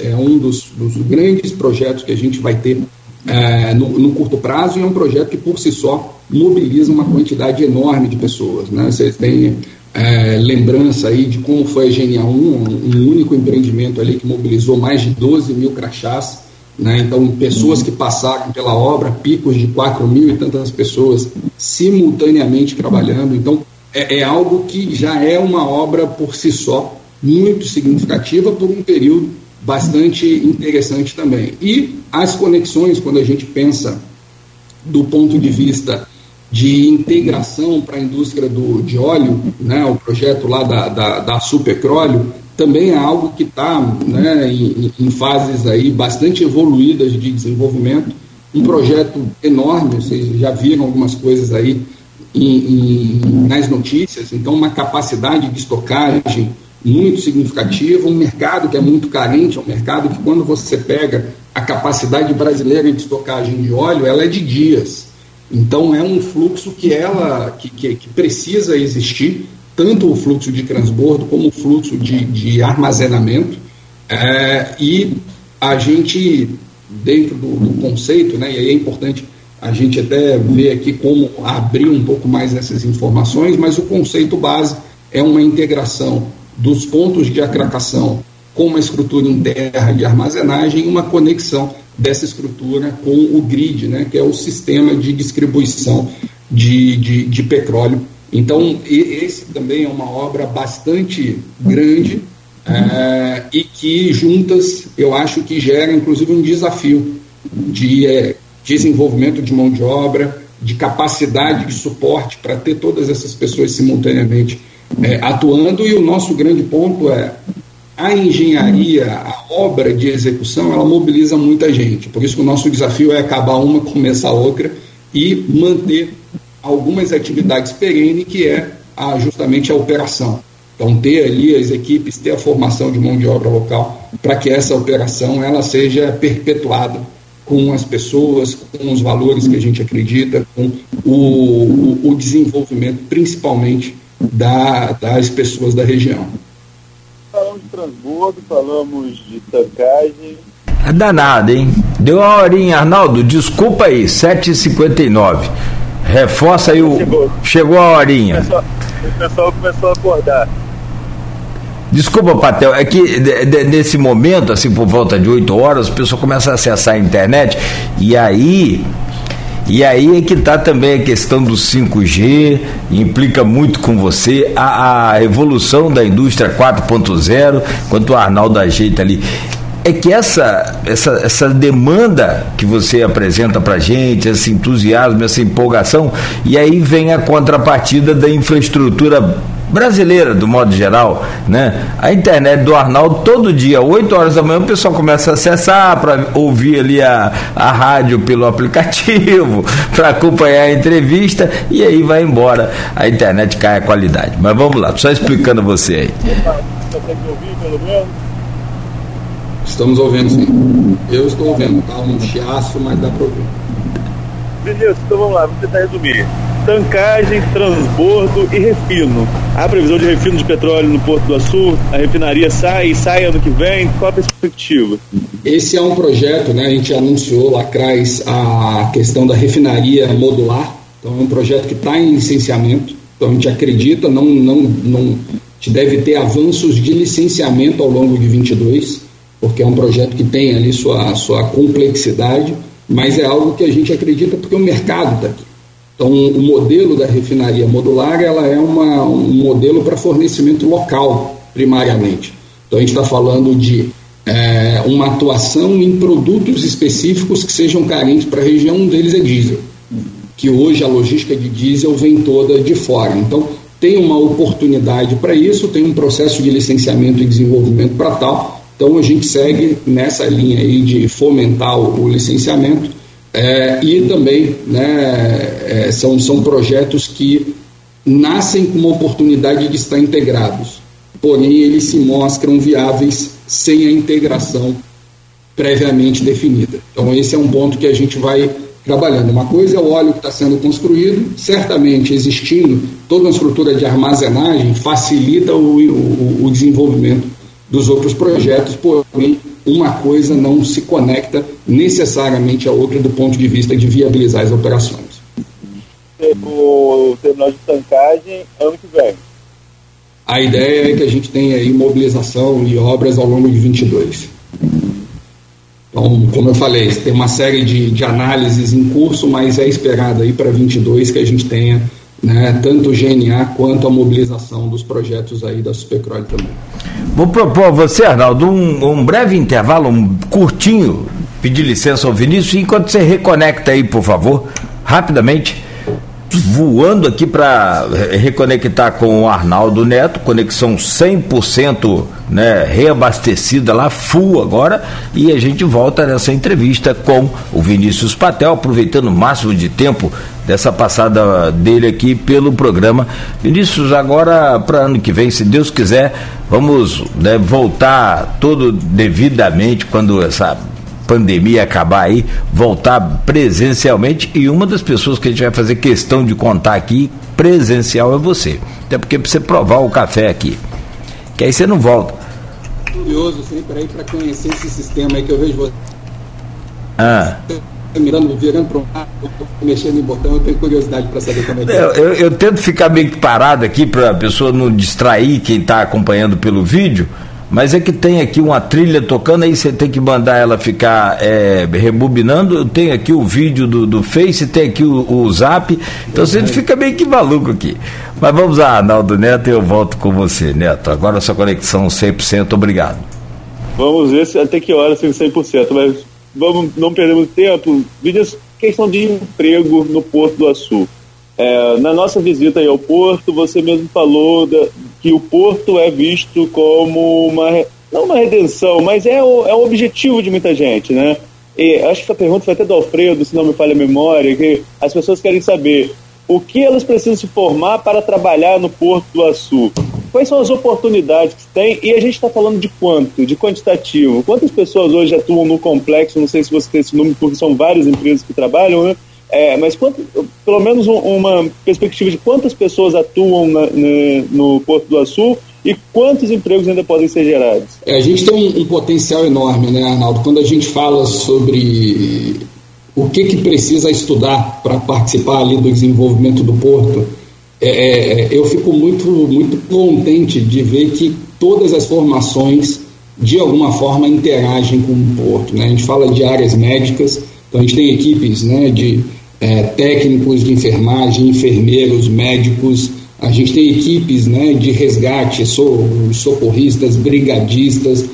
é um dos, dos grandes projetos que a gente vai ter é, no, no, curto prazo e é um projeto que por si só mobiliza uma quantidade enorme de pessoas. Né? Vocês têm é, lembrança aí de como foi a GNA 1, um único empreendimento ali que mobilizou mais de 12 mil crachás. Né? Então, pessoas que passaram pela obra, picos de 4 mil e tantas pessoas simultaneamente trabalhando. Então, é, é algo que já é uma obra por si só muito significativa por um período bastante interessante também. E as conexões, quando a gente pensa do ponto de vista de integração para a indústria do, de óleo, né, o projeto lá da, da, da Supercróleo, também é algo que está né, em, em, fases aí bastante evoluídas de desenvolvimento. Um projeto enorme, vocês já viram algumas coisas aí em, em, nas notícias, então uma capacidade de estocagem muito significativa, um mercado que é muito carente, é um mercado que quando você pega a capacidade brasileira de estocagem de óleo, ela é de dias. Então é um fluxo que ela que, que, que precisa existir, tanto o fluxo de transbordo como o fluxo de, de armazenamento. É, e a gente, dentro do, do, conceito, né, e aí é importante a gente até ver aqui como abrir um pouco mais essas informações, mas o conceito base é uma integração dos pontos de acracação com uma estrutura em terra de armazenagem e uma conexão dessa estrutura com o grid, né, que é o sistema de distribuição de, de, de petróleo. Então, esse também é uma obra bastante grande é, e que juntas eu acho que gera inclusive um desafio de é, desenvolvimento de mão de obra, de capacidade de suporte para ter todas essas pessoas simultaneamente é, atuando e o nosso grande ponto é a engenharia, a obra de execução, ela mobiliza muita gente. Por isso que o nosso desafio é acabar uma, começar outra e manter algumas atividades perenes, que é a, justamente a operação. Então, ter ali as equipes, ter a formação de mão de obra local, para que essa operação ela seja perpetuada com as pessoas, com os valores que a gente acredita, com o, o, o desenvolvimento, principalmente da, das pessoas da região. Transbordo, falamos de tancagem. É danado, hein? Deu uma horinha, Arnaldo, desculpa aí, 7h59. Reforça aí o. Chegou, chegou a horinha. O pessoal, o pessoal começou a acordar. Desculpa, Patel, é que de, de, nesse momento, assim, por volta de 8 horas, o pessoal começa a acessar a internet e aí e aí é que está também a questão do 5G, implica muito com você, a, a evolução da indústria 4.0, quanto o Arnaldo ajeita ali. É que essa, essa, essa demanda que você apresenta para gente, esse entusiasmo, essa empolgação, e aí vem a contrapartida da infraestrutura brasileira, do modo geral, né? A internet do Arnaldo, todo dia, 8 horas da manhã, o pessoal começa a acessar para ouvir ali a, a rádio pelo aplicativo, para acompanhar a entrevista e aí vai embora. A internet cai a qualidade. Mas vamos lá, só explicando você aí. Estamos ouvindo sim. Eu estou ouvindo, tá um chiaço, mas dá para ouvir. Vinícius, então vamos lá, vamos tentar resumir. Tancagem, transbordo e refino. Há previsão de refino de petróleo no Porto do Açu? A refinaria sai e sai ano que vem? Qual a perspectiva? Esse é um projeto, né? A gente anunciou lá atrás a questão da refinaria modular. Então é um projeto que está em licenciamento. Então a gente acredita, não, não, não, a gente deve ter avanços de licenciamento ao longo de 22, porque é um projeto que tem ali sua, sua complexidade mas é algo que a gente acredita porque o mercado está aqui. Então, o modelo da refinaria modular ela é uma, um modelo para fornecimento local, primariamente. Então, a gente está falando de é, uma atuação em produtos específicos que sejam carentes para a região, um deles é diesel, que hoje a logística de diesel vem toda de fora. Então, tem uma oportunidade para isso, tem um processo de licenciamento e desenvolvimento para tal, então a gente segue nessa linha aí de fomentar o, o licenciamento é, e também né, é, são, são projetos que nascem com uma oportunidade de estar integrados, porém eles se mostram viáveis sem a integração previamente definida. Então esse é um ponto que a gente vai trabalhando. Uma coisa é o óleo que está sendo construído, certamente existindo toda uma estrutura de armazenagem facilita o, o, o desenvolvimento dos outros projetos, porém uma coisa não se conecta necessariamente à outra do ponto de vista de viabilizar as operações. O terminal de tancagem ano que vem. A ideia é que a gente tenha aí mobilização e obras ao longo de 22. Então, como eu falei, tem uma série de, de análises em curso, mas é esperado aí para 22 que a gente tenha né, tanto o GNA quanto a mobilização dos projetos aí da Supercroy também. Vou propor a você, Arnaldo, um, um, breve intervalo, um curtinho, pedir licença ao Vinícius, enquanto você reconecta aí, por favor, rapidamente, voando aqui para reconectar com o Arnaldo Neto, conexão 100% né, reabastecida lá, full agora, e a gente volta nessa entrevista com o Vinícius Patel, aproveitando o máximo de tempo dessa passada dele aqui pelo programa. Vinícius, agora para ano que vem, se Deus quiser, vamos né, voltar todo devidamente quando essa pandemia acabar aí, voltar presencialmente e uma das pessoas que a gente vai fazer questão de contar aqui presencial é você. Até porque para você provar o café aqui. Que aí você não volta. Curioso sempre aí para conhecer esse sistema aí que eu vejo você. Ah mirando, virando para um lado, mexendo em botão, eu tenho curiosidade para saber como é que é. Eu, eu, eu, tento ficar meio que parado aqui para a pessoa não distrair quem está acompanhando pelo vídeo, mas é que tem aqui uma trilha tocando, aí você tem que mandar ela ficar é, rebobinando. Eu tenho aqui o vídeo do, do Face, tem aqui o, o Zap, então você fica meio que maluco aqui. Mas vamos lá, Arnaldo Neto, e eu volto com você, Neto. Agora a sua conexão 100%, obrigado. Vamos ver se, até que hora fica 100%, mas vamos, não perdemos tempo, vídeos questão de emprego no Porto do Açu. É, na nossa visita aí ao Porto, você mesmo falou da, que o Porto é visto como uma, não uma redenção, mas é o, é o objetivo de muita gente, né? E acho que essa pergunta foi até do Alfredo, se não me falha a memória, que as pessoas querem saber o que elas precisam se formar para trabalhar no Porto do Açu. Quais são as oportunidades que tem? E a gente está falando de quanto? De quantitativo. Quantas pessoas hoje atuam no complexo? Não sei se você tem esse número, porque são várias empresas que trabalham, né? É, mas quanto, pelo menos um, uma perspectiva de quantas pessoas atuam na, na, no Porto do Açu e quantos empregos ainda podem ser gerados? É, a gente tem um, um, potencial enorme, né, Arnaldo? Quando a gente fala sobre o que, que precisa estudar para participar ali do desenvolvimento do Porto, é, é, é, eu fico muito, muito contente de ver que todas as formações, de alguma forma, interagem com o Porto. Né? A gente fala de áreas médicas, então a gente tem equipes né, de é, técnicos de enfermagem, enfermeiros, médicos, a gente tem equipes né, de resgate, socorristas, brigadistas,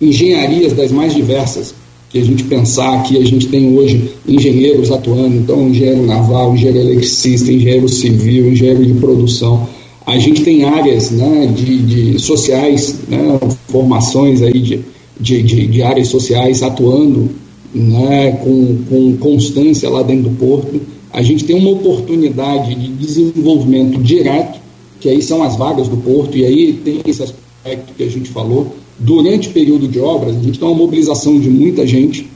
engenharias das mais diversas que a gente pensar que a gente tem hoje engenheiros atuando, então engenheiro naval, engenheiro eletricista, engenheiro civil, engenheiro de produção. A gente tem áreas né, de, de sociais, né, formações aí de, de, de, de áreas sociais atuando né, com, com constância lá dentro do porto. A gente tem uma oportunidade de desenvolvimento direto, que aí são as vagas do porto, e aí tem esse aspecto que a gente falou. Durante o período de obras, a gente tem uma mobilização de muita gente,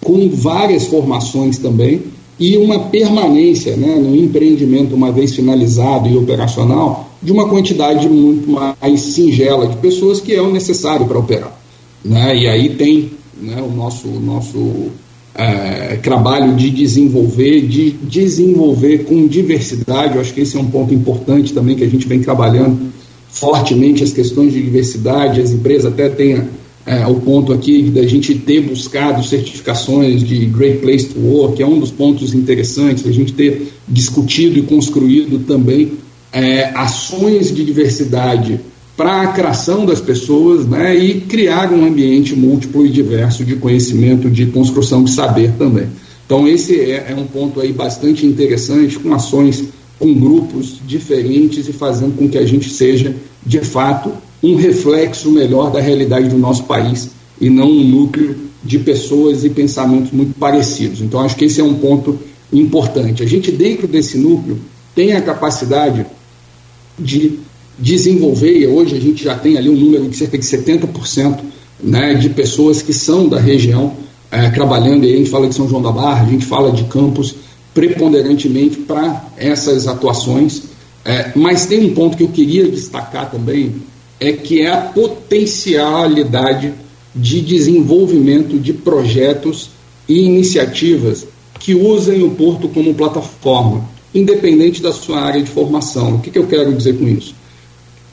com várias formações também, e uma permanência né, no empreendimento, uma vez finalizado e operacional, de uma quantidade muito mais singela de pessoas que é o necessário para operar. Né? E aí tem né, o nosso, nosso é, trabalho de desenvolver, de desenvolver com diversidade. Eu acho que esse é um ponto importante também que a gente vem trabalhando fortemente as questões de diversidade. As empresas até têm é, o ponto aqui da gente ter buscado certificações de Great Place to Work, é um dos pontos interessantes, a gente ter discutido e construído também é, ações de diversidade para a atração das pessoas né, e criar um ambiente múltiplo e diverso de conhecimento, de construção de saber também. Então, esse é, é um ponto aí bastante interessante, com ações com grupos diferentes e fazendo com que a gente seja, de fato, um reflexo melhor da realidade do nosso país e não um núcleo de pessoas e pensamentos muito parecidos. Então, acho que esse é um ponto importante. A gente, dentro desse núcleo, tem a capacidade de desenvolver, e hoje a gente já tem ali um número de cerca de 70% né, de pessoas que são da região é, trabalhando, e a gente fala de São João da Barra, a gente fala de campos preponderantemente para essas atuações. É, mas tem um ponto que eu queria destacar também, é que é a potencialidade de desenvolvimento de projetos e iniciativas que usem o porto como plataforma, independente da sua área de formação. O que, que eu quero dizer com isso?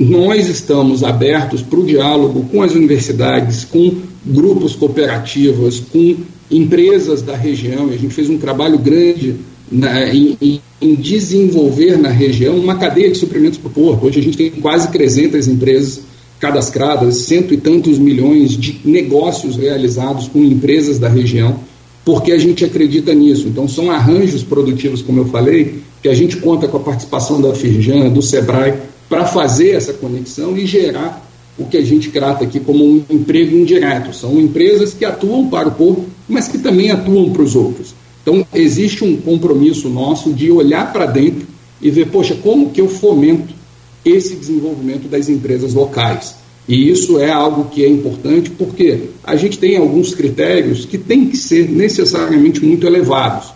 Nós estamos abertos para o diálogo com as universidades, com grupos cooperativos, com empresas da região. A gente fez um trabalho grande na, em, em, em, desenvolver na região uma cadeia de suprimentos para o porto. Hoje a gente tem quase 300 empresas cadastradas, cento e tantos milhões de negócios realizados com empresas da região, porque a gente acredita nisso. Então, são arranjos produtivos, como eu falei, que a gente conta com a participação da Firjan, do SEBRAE, para fazer essa conexão e gerar o que a gente trata aqui como um emprego indireto. São empresas que atuam para o povo, mas que também atuam para os outros. Então, existe um compromisso nosso de olhar para dentro e ver, poxa, como que eu fomento esse desenvolvimento das empresas locais? E isso é algo que é importante porque a gente tem alguns critérios que têm que ser necessariamente muito elevados.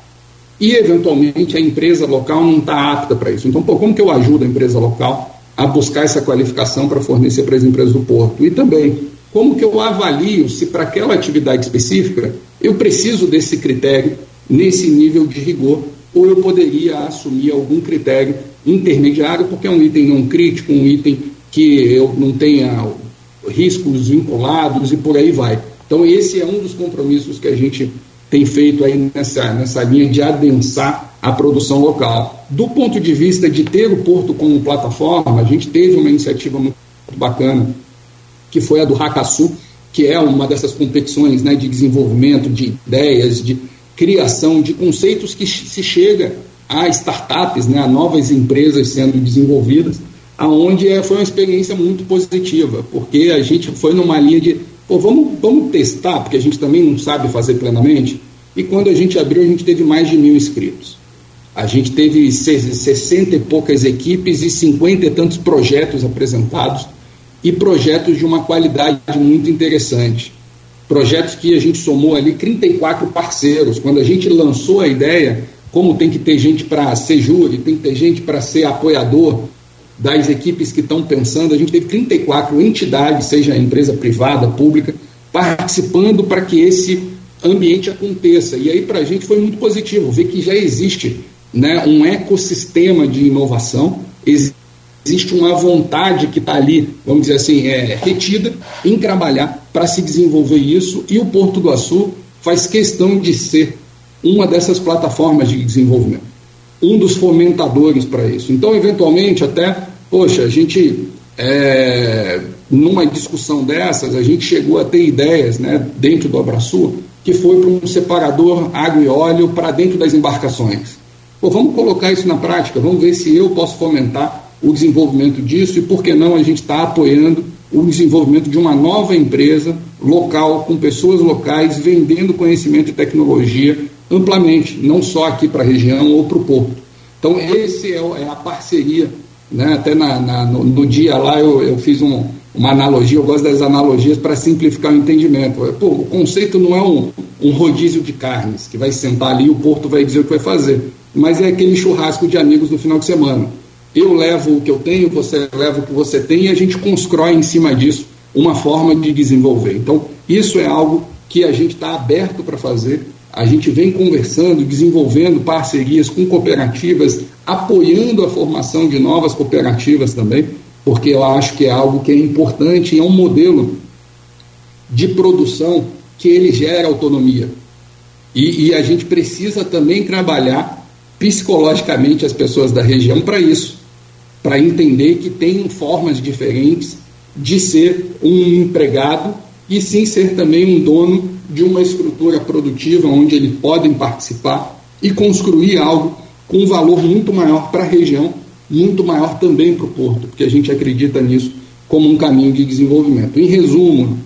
E, eventualmente, a empresa local não está apta para isso. Então, pô, como que eu ajudo a empresa local a buscar essa qualificação para fornecer para as empresas do porto. E também, como que eu avalio se para aquela atividade específica eu preciso desse critério nesse nível de rigor ou eu poderia assumir algum critério intermediário, porque é um item não crítico, um item que eu não tenha riscos vinculados e por aí vai. Então, esse é um dos compromissos que a gente tem feito aí nessa, nessa linha de adensar a produção local. Do ponto de vista de ter o porto como plataforma, a gente teve uma iniciativa muito bacana, que foi a do Hackaçu, que é uma dessas competições né, de desenvolvimento de ideias, de criação de conceitos que se chega a startups, né, a novas empresas sendo desenvolvidas, aonde é, foi uma experiência muito positiva, porque a gente foi numa linha de, pô, vamos, vamos testar, porque a gente também não sabe fazer plenamente, e quando a gente abriu, a gente teve mais de mil inscritos. A gente teve 60 e poucas equipes e 50 e tantos projetos apresentados e projetos de uma qualidade muito interessante. Projetos que a gente somou ali 34 parceiros. Quando a gente lançou a ideia, como tem que ter gente para ser júri, tem que ter gente para ser apoiador das equipes que estão pensando, a gente teve 34 entidades, seja empresa privada, pública, participando para que esse ambiente aconteça. E aí, para a gente, foi muito positivo ver que já existe né, um ecossistema de inovação, existe uma vontade que está ali, vamos dizer assim, é, retida em trabalhar para se desenvolver isso, e o Porto do Açu faz questão de ser uma dessas plataformas de desenvolvimento, um dos fomentadores para isso. Então, eventualmente, até, poxa, a gente, é, numa discussão dessas, a gente chegou a ter ideias né, dentro do Abraçu, que foi para um separador água e óleo para dentro das embarcações. Pô, vamos colocar isso na prática, vamos ver se eu posso fomentar o desenvolvimento disso e, por que não, a gente está apoiando o desenvolvimento de uma nova empresa local, com pessoas locais, vendendo conhecimento e tecnologia amplamente, não só aqui para a região ou para o porto. Então, esse é, é a parceria. Né? Até na, na no, no, dia lá eu, eu fiz um, uma analogia, eu gosto das analogias para simplificar o entendimento. Pô, o conceito não é um, um rodízio de carnes, que vai sentar ali e o porto vai dizer o que vai fazer, mas é aquele churrasco de amigos no final de semana eu levo o que eu tenho, você leva o que você tem e a gente constrói em cima disso uma forma de desenvolver. Então, isso é algo que a gente está aberto para fazer. A gente vem conversando, desenvolvendo parcerias com cooperativas, apoiando a formação de novas cooperativas também, porque eu acho que é algo que é importante e é um modelo de produção que ele gera autonomia. E, e a gente precisa também trabalhar psicologicamente as pessoas da região para isso para entender que tem formas diferentes de ser um empregado e sim ser também um dono de uma estrutura produtiva onde eles podem participar e construir algo com um valor muito maior para a região, muito maior também para o porto, porque a gente acredita nisso como um caminho de desenvolvimento. Em resumo,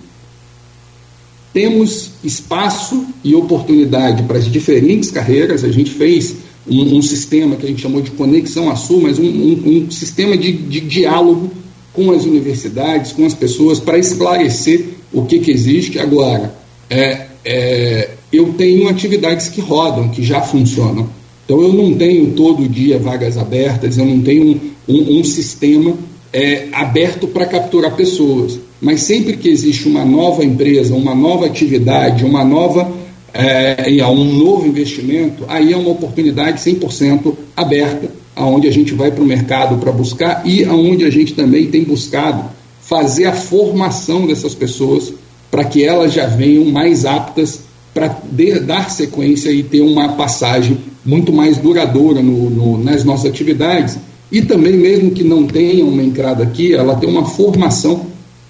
temos espaço e oportunidade para as diferentes carreiras, a gente fez um, um, sistema que a gente chamou de conexão a sul, mas um, um, um sistema de, de, diálogo com as universidades, com as pessoas, para esclarecer o que, que existe. Agora, é, é, eu tenho atividades que rodam, que já funcionam. Então, eu não tenho todo dia vagas abertas, eu não tenho um, sistema é, aberto para capturar pessoas. Mas sempre que existe uma nova empresa, uma nova atividade, uma nova é, um novo investimento, aí é uma oportunidade 100% aberta, aonde a gente vai para o mercado para buscar e aonde a gente também tem buscado fazer a formação dessas pessoas para que elas já venham mais aptas para dar sequência e ter uma passagem muito mais duradoura no, no, nas nossas atividades e também mesmo que não tenha uma entrada aqui, ela tem uma formação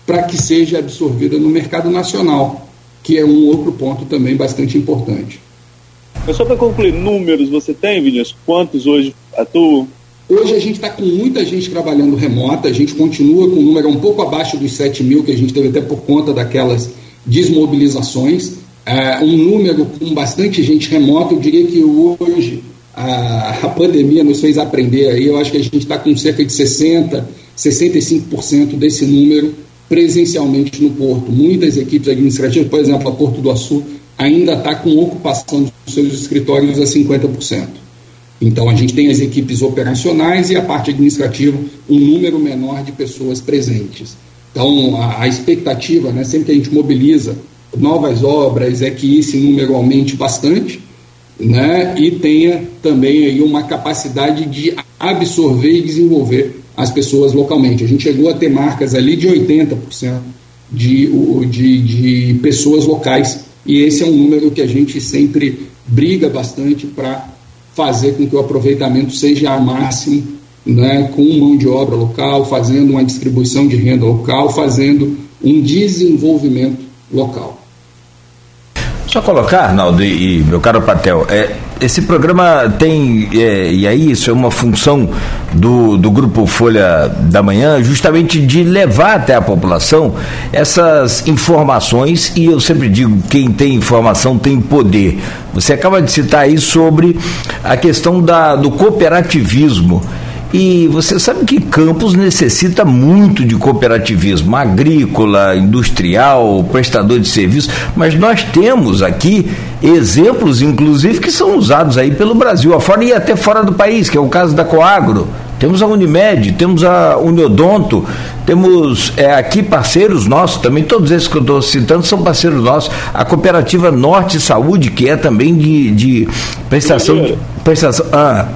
para que seja absorvida no mercado nacional que é um outro ponto também bastante importante. Só para concluir, números você tem, Vinícius? Quantos hoje atuam? Hoje a gente está com muita gente trabalhando remota, a gente continua com um número um pouco abaixo dos 7 mil, que a gente teve até por conta daquelas desmobilizações. É, um número com bastante gente remota, eu diria que hoje a, a pandemia nos fez aprender aí, eu acho que a gente está com cerca de 60%, 65% desse número presencialmente no porto. Muitas equipes administrativas, por exemplo, a Porto do Açu, ainda está com ocupação dos seus escritórios a 50%. Então, a gente tem as equipes operacionais e a parte administrativa, um número menor de pessoas presentes. Então, a, a expectativa, né, sempre que a gente mobiliza novas obras, é que esse número aumente bastante né, e tenha também aí uma capacidade de absorver e desenvolver as pessoas localmente. A gente chegou a ter marcas ali de 80% de, de, de pessoas locais, e esse é um número que a gente sempre briga bastante para fazer com que o aproveitamento seja ao máximo, né, com mão de obra local, fazendo uma distribuição de renda local, fazendo um desenvolvimento local. Só colocar, Arnaldo e, e meu caro Patel, é, esse programa tem, é, e aí isso é uma função do, do Grupo Folha da Manhã, justamente de levar até a população essas informações, e eu sempre digo: quem tem informação tem poder. Você acaba de citar aí sobre a questão da, do cooperativismo. E você sabe que Campos necessita muito de cooperativismo agrícola, industrial, prestador de serviço, mas nós temos aqui exemplos, inclusive, que são usados aí pelo Brasil afora e até fora do país, que é o caso da Coagro. Temos a Unimed, temos a Uniodonto, temos é, aqui parceiros nossos também, todos esses que eu estou citando são parceiros nossos. A Cooperativa Norte Saúde, que é também de, de prestação. prestação ah,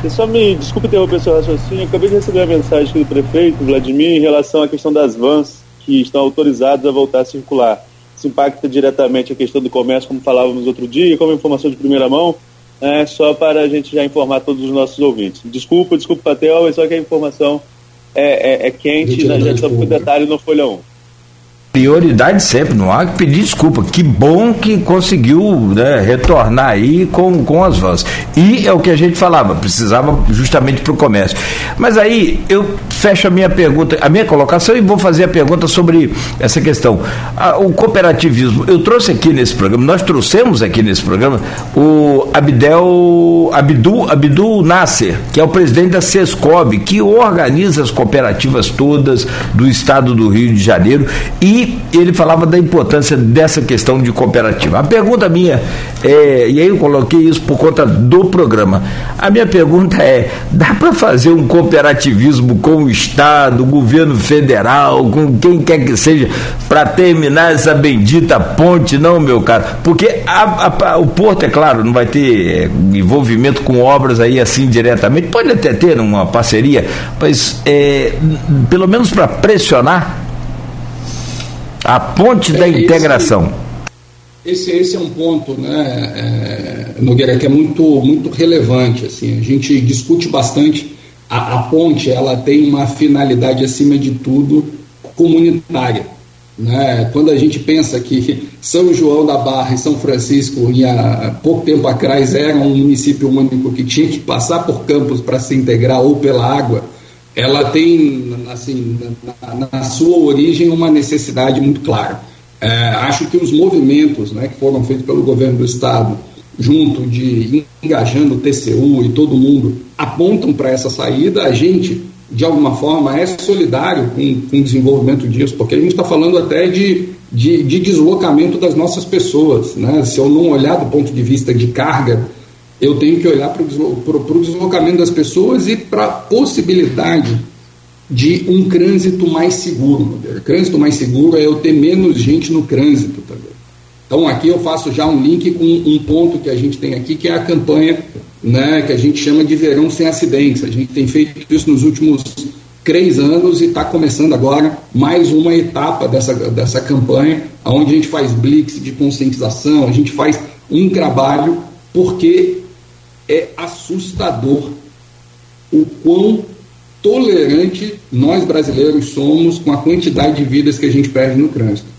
você só me desculpe interromper seu raciocínio. Eu acabei de receber a mensagem aqui do prefeito, Vladimir, em relação à questão das vans que estão autorizadas a voltar a circular. Isso impacta diretamente a questão do comércio, como falávamos outro dia, como informação de primeira mão, é só para a gente já informar todos os nossos ouvintes. Desculpa, desculpa, Patel, é só que a informação é, é, é quente, né? já estamos com detalhe no Folha 1. Prioridade sempre, não há que pedir desculpa. Que bom que conseguiu né, retornar aí com, com as vans. E é o que a gente falava, precisava justamente para o comércio. Mas aí eu fecho a minha pergunta, a minha colocação e vou fazer a pergunta sobre essa questão. o cooperativismo, eu trouxe aqui nesse programa, nós trouxemos aqui nesse programa o Abdel Abdul, Abdul Nasser, que é o presidente da Sescob, que organiza as cooperativas todas do estado do Rio de Janeiro e ele falava da importância dessa questão de cooperativa. A pergunta minha, é, e aí eu coloquei isso por conta do programa. A minha pergunta é: dá para fazer um cooperativismo com o Estado, o governo federal, com quem quer que seja, para terminar essa bendita ponte, não, meu caro? Porque a, a, o Porto, é claro, não vai ter é, envolvimento com obras aí assim diretamente, pode até ter uma parceria, mas é, pelo menos para pressionar a ponte da integração. Esse, esse é um ponto, né, é, Nogueira, que é muito, muito relevante. Assim, a gente discute bastante. A, a ponte ela tem uma finalidade, acima de tudo, comunitária. Né? Quando a gente pensa que São João da Barra e São Francisco, há pouco tempo atrás, era um município único que tinha que passar por campos para se integrar ou pela água, ela tem, assim, na, na sua origem, uma necessidade muito clara. É, acho que os movimentos né, que foram feitos pelo governo do Estado, junto de engajando o TCU e todo mundo, apontam para essa saída. A gente, de alguma forma, é solidário com, com o desenvolvimento disso, porque a gente está falando até de, de, de, deslocamento das nossas pessoas. Né? Se eu não olhar do ponto de vista de carga eu tenho que olhar para o deslocamento das pessoas e para a possibilidade de um trânsito mais seguro. Trânsito mais seguro é eu ter menos gente no trânsito também. Então aqui eu faço já um link com um ponto que a gente tem aqui, que é a campanha né, que a gente chama de verão sem acidentes. A gente tem feito isso nos últimos três anos e está começando agora mais uma etapa dessa, dessa campanha, onde a gente faz blitz de conscientização, a gente faz um trabalho, porque é assustador o quão tolerante nós brasileiros somos com a quantidade de vidas que a gente perde no trânsito.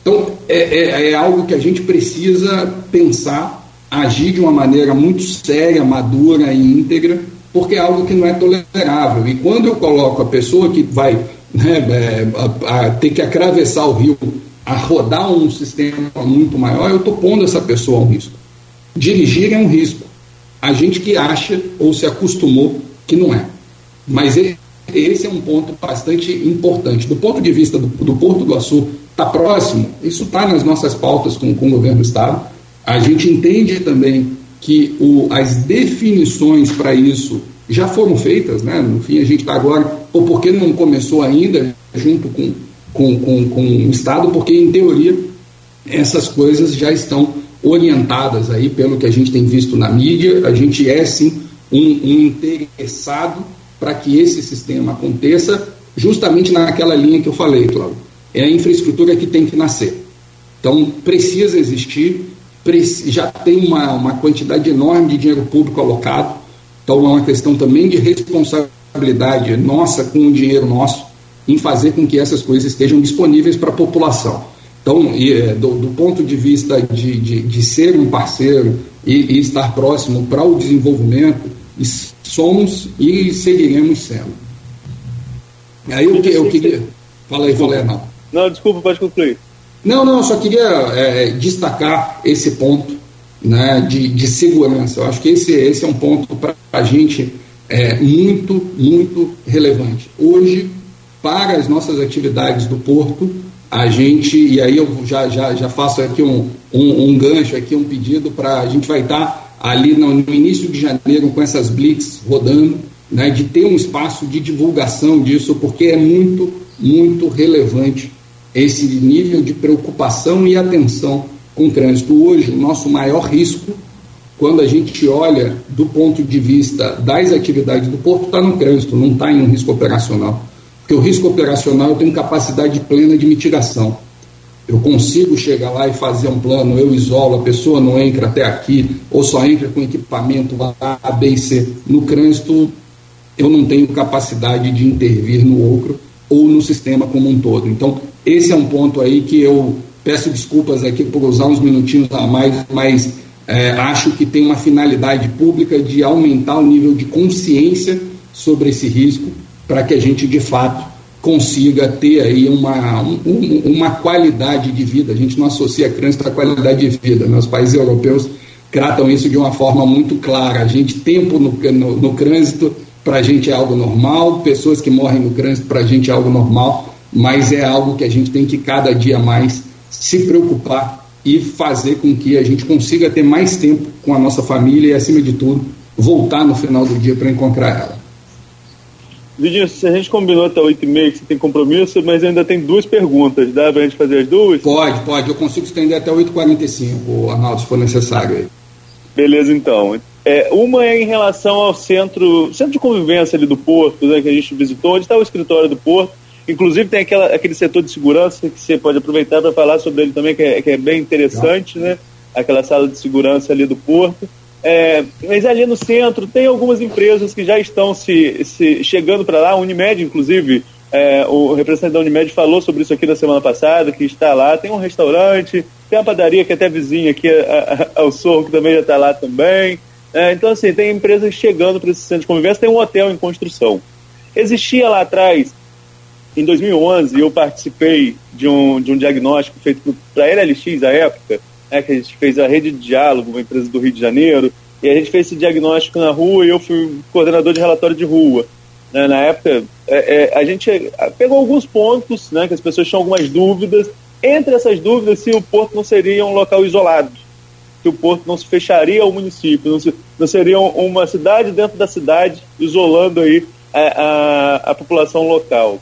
Então, é, é, é, algo que a gente precisa pensar, agir de uma maneira muito séria, madura e íntegra, porque é algo que não é tolerável. E quando eu coloco a pessoa que vai né, é, a, a, ter que atravessar o rio, a rodar um sistema muito maior, eu estou pondo essa pessoa a um risco. Dirigir é um risco a gente que acha ou se acostumou que não é. Mas esse é um ponto bastante importante. Do ponto de vista do, do Porto do Açu, está próximo, isso está nas nossas pautas com, com o governo do Estado. A gente entende também que o, as definições para isso já foram feitas, né? no fim a gente está agora, ou porque não começou ainda, junto com, com, com, com o Estado, porque em teoria essas coisas já estão orientadas aí pelo que a gente tem visto na mídia. A gente é sim um, um interessado para que esse sistema aconteça, justamente naquela linha que eu falei, Cláudio. É a infraestrutura que tem que nascer. Então, precisa existir, já tem uma, uma quantidade enorme de dinheiro público alocado, então é uma questão também de responsabilidade nossa com o dinheiro nosso em fazer com que essas coisas estejam disponíveis para a população. Então, e, é, do, do, ponto de vista de, de, de ser um parceiro e, e estar próximo para o desenvolvimento, somos e seguiremos sendo. Aí eu, eu queria. Fala aí, Valé, não. Não, desculpa, pode concluir. Não, não, eu só queria é, destacar esse ponto né, de, de segurança. Eu acho que esse, esse é um ponto para a gente é, muito, muito relevante. Hoje, para as nossas atividades do Porto, a gente, e aí eu já, já, já faço aqui um, um, um gancho, aqui um pedido para a gente vai estar tá ali no, início de janeiro com essas blitz rodando, né, de ter um espaço de divulgação disso, porque é muito, muito relevante esse nível de preocupação e atenção com o trânsito. Hoje, o nosso maior risco, quando a gente olha do ponto de vista das atividades do porto, está no trânsito, não está em um risco operacional. Porque o risco operacional tenho capacidade plena de mitigação. Eu consigo chegar lá e fazer um plano, eu isolo, a pessoa não entra até aqui, ou só entra com equipamento A, B e C. No trânsito, eu não tenho capacidade de intervir no outro ou no sistema como um todo. Então, esse é um ponto aí que eu peço desculpas aqui por usar uns minutinhos a mais, mas é, acho que tem uma finalidade pública de aumentar o nível de consciência sobre esse risco para que a gente de fato consiga ter aí uma, um, uma qualidade de vida. A gente não associa trânsito à qualidade de vida. Né? Os países europeus tratam isso de uma forma muito clara. A gente, tempo no, no, no trânsito, para a gente é algo normal, pessoas que morrem no trânsito, para a gente é algo normal, mas é algo que a gente tem que cada dia mais se preocupar e fazer com que a gente consiga ter mais tempo com a nossa família e, acima de tudo, voltar no final do dia para encontrar ela. Vidinho, se a gente combinou até 8 e meia que você tem compromisso, mas ainda tem duas perguntas, dá para a gente fazer as duas? Pode, pode. Eu consigo estender até 8h45, Arnaldo, se for necessário. Beleza, então. É, uma é em relação ao centro, centro de convivência ali do Porto, né, que a gente visitou, onde está o escritório do Porto. Inclusive tem aquela, aquele setor de segurança que você pode aproveitar para falar sobre ele também, que é, que é bem interessante, né? Aquela sala de segurança ali do Porto. É, mas ali no centro tem algumas empresas que já estão se, se chegando para lá, a Unimed, inclusive, é, o representante da Unimed falou sobre isso aqui na semana passada, que está lá, tem um restaurante, tem uma padaria que é até vizinha aqui ao Sorro, que também já está lá também. É, então, assim, tem empresas chegando para esse centro de convivência, tem um hotel em construção. Existia lá atrás, em 2011, eu participei de um, de um diagnóstico feito para a LLX, à época, né, que a gente fez a rede de diálogo, uma empresa do Rio de Janeiro, e a gente fez esse diagnóstico na rua e eu fui coordenador de relatório de rua. Né, na época, é, é, a gente pegou alguns pontos, né, que as pessoas tinham algumas dúvidas. Entre essas dúvidas, se o porto não seria um local isolado, que o porto não se fecharia ao município, não, se, não seria uma cidade dentro da cidade, isolando aí a, a, a população local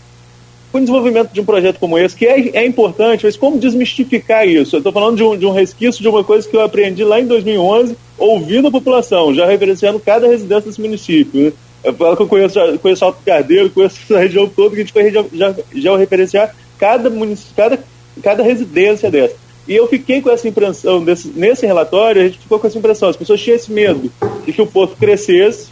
com o desenvolvimento de um projeto como esse, que é, é importante, mas como desmistificar isso? Eu estou falando de um, de um resquício de uma coisa que eu aprendi lá em 2011, ouvindo a população, já referenciando cada residência desse município. Né? Eu falo que eu conheço, conheço Alto Cardeiro, conheço essa região toda, que a gente foi já, já, referenciar cada, cada, cada residência dessa. E eu fiquei com essa impressão, desse, nesse relatório, a gente ficou com essa impressão, as pessoas tinham esse medo de que o porto crescesse,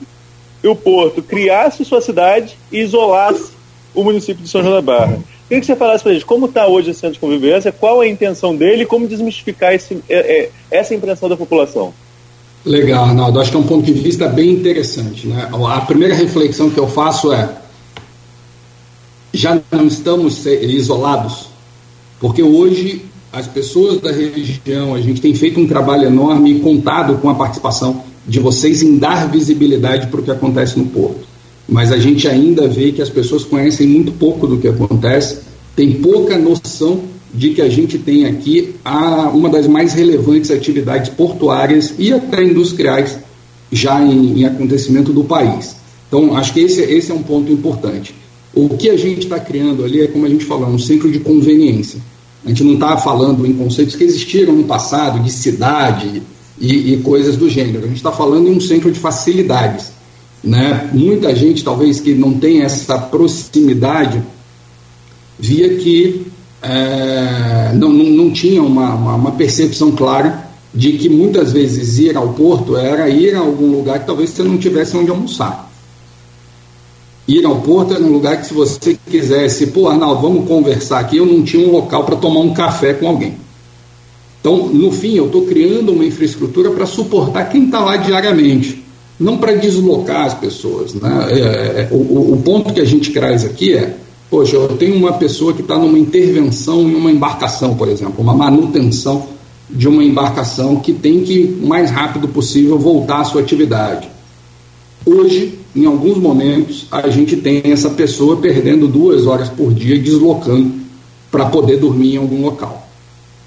e o porto criasse sua cidade e isolasse o município de São João da Barra. Queria que você falasse para a gente como está hoje esse centro de convivência, qual é a intenção dele e como desmistificar esse, é, é, essa impressão da população. Legal, Arnaldo. Acho que é um ponto de vista bem interessante. Né? A primeira reflexão que eu faço é: já não estamos isolados? Porque hoje as pessoas da região, a gente tem feito um trabalho enorme e contado com a participação de vocês em dar visibilidade para o que acontece no Porto mas a gente ainda vê que as pessoas conhecem muito pouco do que acontece, tem pouca noção de que a gente tem aqui a, uma das mais relevantes atividades portuárias e até industriais já em, em acontecimento do país. Então, acho que esse, esse é um ponto importante. O que a gente está criando ali é, como a gente falou, um centro de conveniência. A gente não está falando em conceitos que existiram no passado, de cidade e, e coisas do gênero. A gente está falando em um centro de facilidades né? Muita gente, talvez, que não tem essa proximidade, via que é, não, não, não, tinha uma, uma, uma, percepção clara de que muitas vezes ir ao porto era ir a algum lugar que talvez você não tivesse onde almoçar. Ir ao porto era um lugar que, se você quisesse, pô, Arnaldo, vamos conversar aqui, eu não tinha um local para tomar um café com alguém. Então, no fim, eu estou criando uma infraestrutura para suportar quem está lá diariamente não para deslocar as pessoas. Né? É, é, o, o, ponto que a gente traz aqui é: poxa, eu tenho uma pessoa que está numa intervenção em uma embarcação, por exemplo, uma manutenção de uma embarcação que tem que, o mais rápido possível, voltar à sua atividade. Hoje, em alguns momentos, a gente tem essa pessoa perdendo duas horas por dia deslocando para poder dormir em algum local.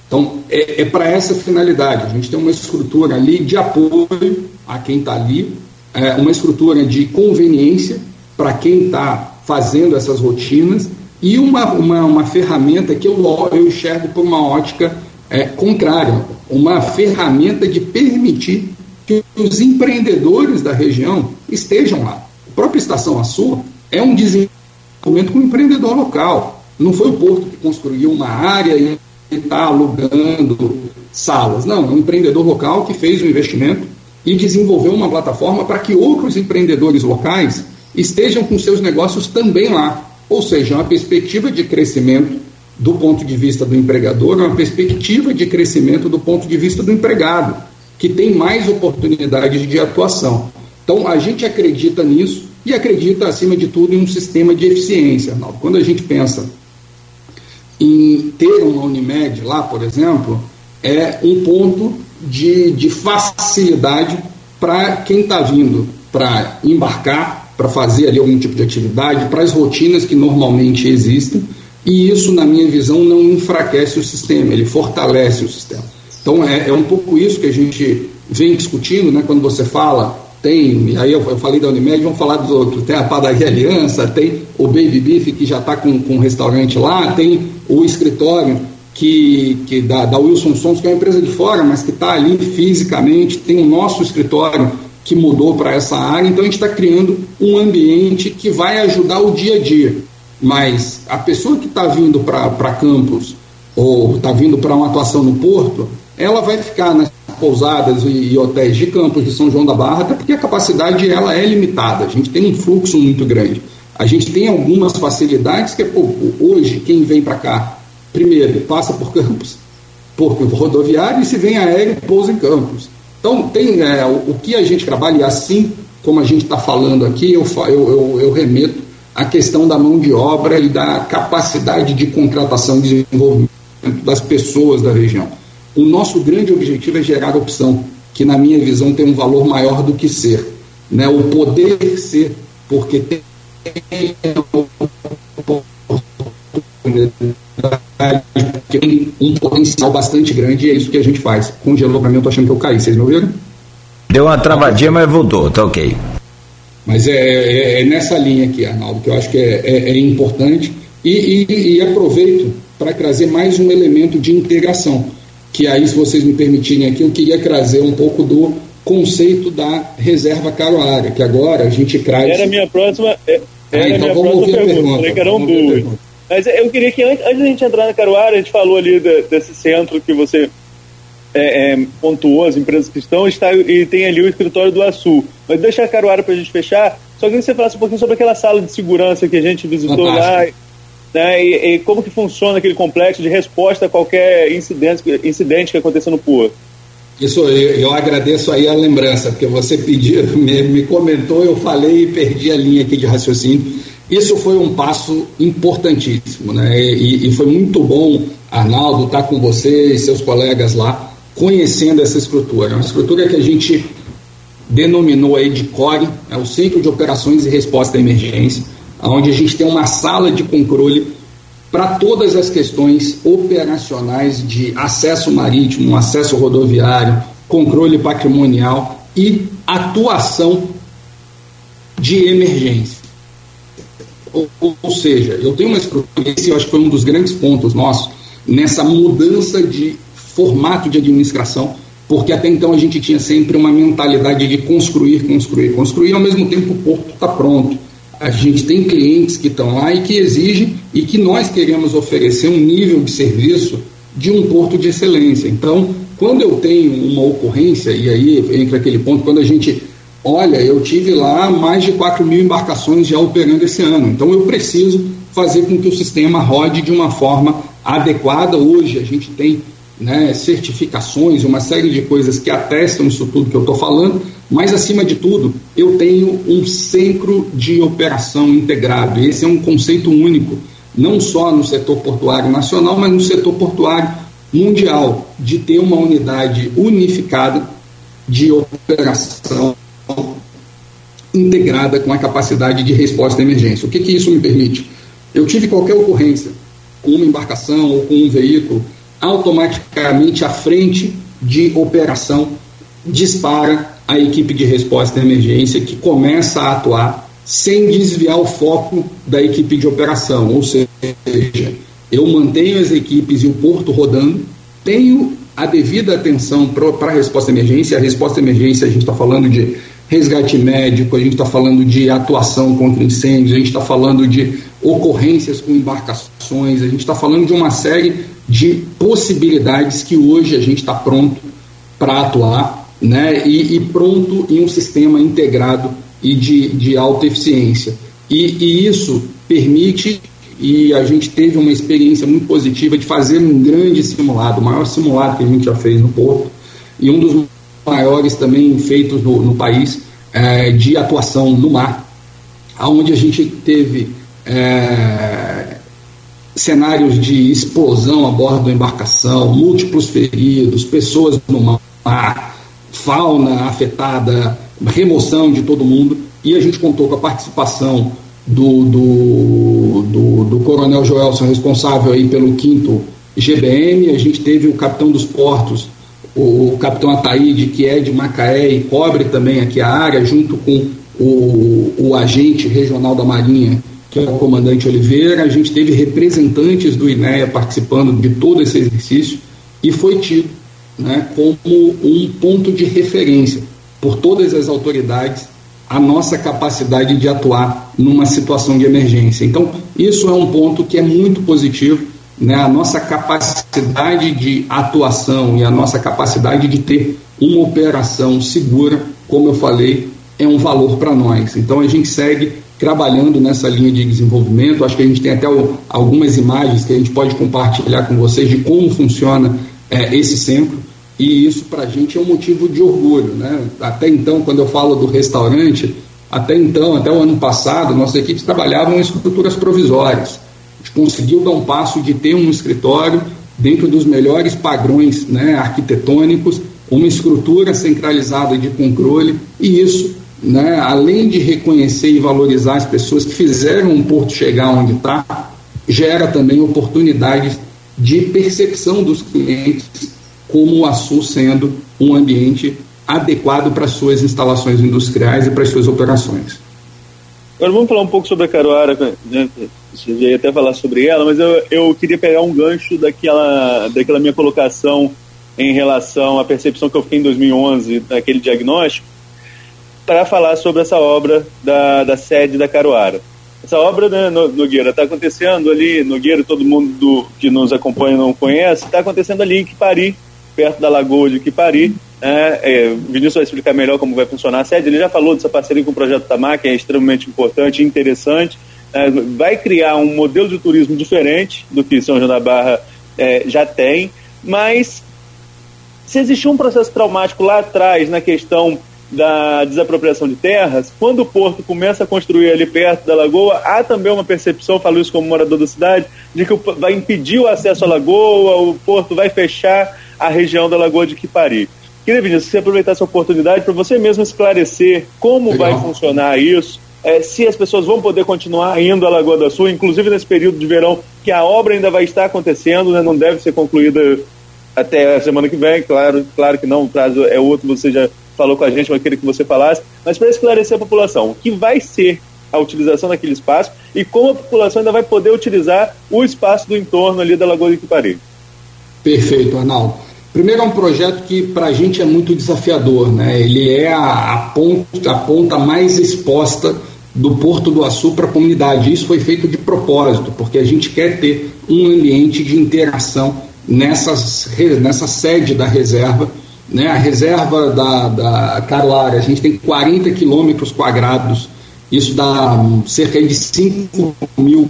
Então, é, é para essa finalidade. A gente tem uma estrutura ali de apoio a quem está ali, é, uma estrutura de conveniência para quem está fazendo essas rotinas e uma, uma, uma ferramenta que eu, eu enxergo por uma ótica é, contrária, uma ferramenta de permitir que os empreendedores da região estejam lá. A própria Estação Açul é um desenvolvimento com o empreendedor local. Não foi o Porto que construiu uma área e está alugando salas. Não, é um empreendedor local que fez o um investimento e desenvolveu uma plataforma para que outros empreendedores locais estejam com seus negócios também lá. Ou seja, uma perspectiva de crescimento do ponto de vista do empregador, uma perspectiva de crescimento do ponto de vista do empregado, que tem mais oportunidades de atuação. Então, a gente acredita nisso e acredita, acima de tudo, em um sistema de eficiência. Quando a gente pensa em ter uma Unimed lá, por exemplo, é um ponto de, de facilidade para quem está vindo para embarcar, para fazer ali algum tipo de atividade, para as rotinas que normalmente existem, e isso, na minha visão, não enfraquece o sistema, ele fortalece o sistema. Então, é, é um pouco isso que a gente vem discutindo, né, quando você fala tem, aí eu, eu, falei da Unimed, vamos falar dos outros, tem a Padaria Aliança, tem o Baby Beef que já está com, com restaurante lá, tem o escritório que, que da, da Wilson Sons, que é uma empresa de fora, mas que está ali fisicamente, tem o nosso escritório que mudou para essa área, então a gente está criando um ambiente que vai ajudar o dia a dia. Mas a pessoa que está vindo para campus ou está vindo para uma atuação no porto, ela vai ficar nas pousadas e, e, hotéis de campos de São João da Barra, até porque a capacidade ela é limitada, a gente tem um fluxo muito grande. A gente tem algumas facilidades que pô, hoje quem vem para cá primeiro, passa por Campos, por rodoviário, e se vem aéreo, pousa em Campos. Então, tem é, o, o, que a gente trabalha, e assim como a gente está falando aqui, eu, eu, eu, eu remeto à questão da mão de obra e da capacidade de contratação e desenvolvimento das pessoas da região. O nosso grande objetivo é gerar opção, que na minha visão tem um valor maior do que ser. Né? O poder ser, porque tem que tem um potencial bastante grande e é isso que a gente faz. Congelou para mim, eu tô achando que eu caí, vocês me ouviram? Deu uma travadinha, mas voltou, tá ok. Mas é, é, é nessa linha aqui, Arnaldo, que eu acho que é, é, é importante e, e, e aproveito para trazer mais um elemento de integração, que aí, se vocês me permitirem aqui, eu queria trazer um pouco do conceito da reserva caroária, que agora a gente traz... Era a minha próxima... É, era ah, então a minha vamos próxima pergunta, pergunta. Falei que eram duas. Mas eu queria que antes, antes da gente entrar na Caruara, a gente falou ali de, desse centro que você é, é, pontuou, as empresas que estão, está, e tem ali o escritório do Açul. Mas deixa a Caruara para a gente fechar, só que você falasse um pouquinho sobre aquela sala de segurança que a gente visitou Fantástico. lá. Né, e, e, como que funciona aquele complexo de resposta a qualquer incidente, incidente que aconteça no porto. Isso, eu, eu, agradeço aí a lembrança, porque você pediu, me, me comentou, eu falei e perdi a linha aqui de raciocínio. Isso foi um passo importantíssimo, né? E, e foi muito bom, Arnaldo, estar com você e seus colegas lá, conhecendo essa estrutura. É uma estrutura que a gente denominou aí de CORE, é o Centro de Operações e Resposta à Emergência, onde a gente tem uma sala de controle para todas as questões operacionais de acesso marítimo, acesso rodoviário, controle patrimonial e atuação de emergência. Ou, ou, seja, eu tenho uma esse eu acho que foi um dos grandes pontos nossos, nessa mudança de formato de administração, porque até então a gente tinha sempre uma mentalidade de construir, construir, construir, ao mesmo tempo o porto está pronto. A gente tem clientes que estão lá e que exigem e que nós queremos oferecer um nível de serviço de um porto de excelência. Então, quando eu tenho uma ocorrência, e aí entra aquele ponto, quando a gente Olha, eu tive lá mais de 4 mil embarcações já operando esse ano, então eu preciso fazer com que o sistema rode de uma forma adequada. Hoje a gente tem né, certificações, uma série de coisas que atestam isso tudo que eu estou falando, mas acima de tudo, eu tenho um centro de operação integrado. Esse é um conceito único, não só no setor portuário nacional, mas no setor portuário mundial, de ter uma unidade unificada de operação integrada com a capacidade de resposta à emergência. O que, que isso me permite? Eu tive qualquer ocorrência com uma embarcação ou com um veículo, automaticamente à frente de operação dispara a equipe de resposta à emergência que começa a atuar sem desviar o foco da equipe de operação, ou seja, eu mantenho as equipes e o porto rodando, tenho a devida atenção para a resposta à emergência. A resposta à emergência, a gente está falando de resgate médico, a gente está falando de atuação contra incêndios, a gente está falando de ocorrências com embarcações, a gente está falando de uma série de possibilidades que hoje a gente está pronto para atuar né, e, e, pronto em um sistema integrado e de, de alta eficiência. E, e isso permite e a gente teve uma experiência muito positiva de fazer um grande simulado, o maior simulado que a gente já fez no Porto, e um dos maiores também feitos no, no país é, de atuação no mar, onde a gente teve é, cenários de explosão a bordo da embarcação, múltiplos feridos, pessoas no mar, fauna afetada, remoção de todo mundo, e a gente contou com a participação do, do, do, do coronel Joelson, responsável aí pelo quinto GBM, a gente teve o capitão dos portos, o, o capitão Ataíde, que é de Macaé e cobre também aqui a área, junto com o, o agente regional da Marinha, que é o comandante Oliveira, a gente teve representantes do INEA participando de todo esse exercício e foi tido né, como um ponto de referência por todas as autoridades a nossa capacidade de atuar numa situação de emergência. Então, isso é um ponto que é muito positivo, né? a nossa capacidade de atuação e a nossa capacidade de ter uma operação segura, como eu falei, é um valor para nós. Então, a gente segue trabalhando nessa linha de desenvolvimento. Acho que a gente tem até algumas imagens que a gente pode compartilhar com vocês de como funciona é, esse centro e isso para a gente é um motivo de orgulho. Né? Até então, quando eu falo do restaurante, até então, até o ano passado, nossas equipes trabalhavam em estruturas provisórias. Conseguiu dar um passo de ter um escritório dentro dos melhores padrões né, arquitetônicos, uma estrutura centralizada de controle, e isso, né, além de reconhecer e valorizar as pessoas que fizeram o porto chegar onde está, gera também oportunidades de percepção dos clientes como o Açu sendo um ambiente adequado para suas instalações industriais e para as suas operações. Agora vamos falar um pouco sobre a Caruara, né? Você já ia até falar sobre ela, mas eu, eu queria pegar um gancho daquela, daquela minha colocação em relação à percepção que eu fiquei em 2011, daquele diagnóstico, para falar sobre essa obra da, da sede da Caruara. Essa obra, né, Nogueira, está acontecendo ali, Nogueira, todo mundo do, que nos acompanha não conhece, está acontecendo ali em Quipari, perto da Lagoa de Quipari. É, é, o Vinícius vai explicar melhor como vai funcionar a sede. Ele já falou dessa parceria com o Projeto Tamar, que é extremamente importante e interessante. É, vai criar um modelo de turismo diferente do que São João da Barra é, já tem, mas se existiu um processo traumático lá atrás na questão da desapropriação de terras, quando o porto começa a construir ali perto da lagoa, há também uma percepção, falo isso como morador da cidade, de que vai impedir o acesso à lagoa, o porto vai fechar a região da Lagoa de Quipari. Queria, Vinícius, que você aproveitar essa oportunidade para você mesmo esclarecer como Legal. vai funcionar isso, é, se as pessoas vão poder continuar indo à Lagoa da Sul, inclusive nesse período de verão, que a obra ainda vai estar acontecendo, né, não deve ser concluída até a semana que vem, claro, claro que não, o prazo é outro, você já falou com a gente, mas queria que você falasse, mas para esclarecer a população, o que vai ser a utilização daquele espaço e como a população ainda vai poder utilizar o espaço do entorno ali da Lagoa de Quipari. Perfeito, Arnaldo. Primeiro é um projeto que para a gente é muito desafiador, né? Ele é a, a, ponta, a ponta mais exposta do Porto do Açu para a comunidade. Isso foi feito de propósito, porque a gente quer ter um ambiente de interação nessas, nessa sede da reserva. Né? A reserva da, da a gente tem 40 quilômetros quadrados, isso dá cerca de 5 mil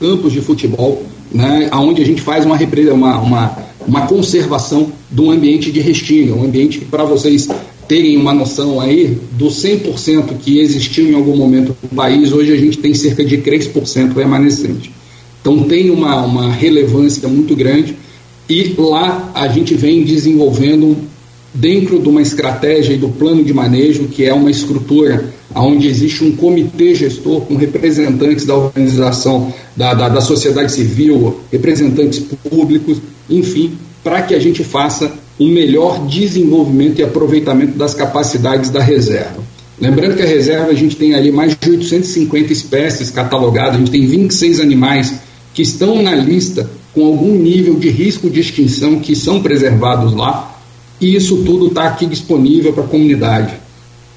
campos de futebol, né? onde a gente faz uma, uma, uma uma conservação de um ambiente de restinga, um ambiente que, para vocês terem uma noção aí, do 100% que existiu em algum momento no país, hoje a gente tem cerca de 3% remanescente. Então tem uma, uma relevância muito grande e lá a gente vem desenvolvendo dentro de uma estratégia e do plano de manejo, que é uma estrutura onde existe um comitê gestor com representantes da organização, da, da, da sociedade civil, representantes públicos, enfim, para que a gente faça um melhor desenvolvimento e aproveitamento das capacidades da reserva. Lembrando que a reserva a gente tem ali mais de 850 espécies catalogadas, a gente tem 26 animais que estão na lista com algum nível de risco de extinção que são preservados lá, e isso tudo está aqui disponível para a comunidade.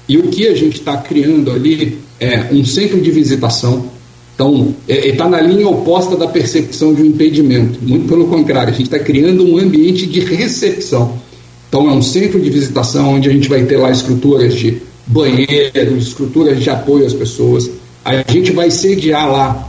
E o que a gente está criando ali é um centro de visitação, então, está é, na linha oposta da percepção de um impedimento. Muito pelo contrário, a gente está criando um ambiente de recepção. Então, é um centro de visitação onde a gente vai ter lá estruturas de banheiros, estruturas de apoio às pessoas. A gente vai sediar lá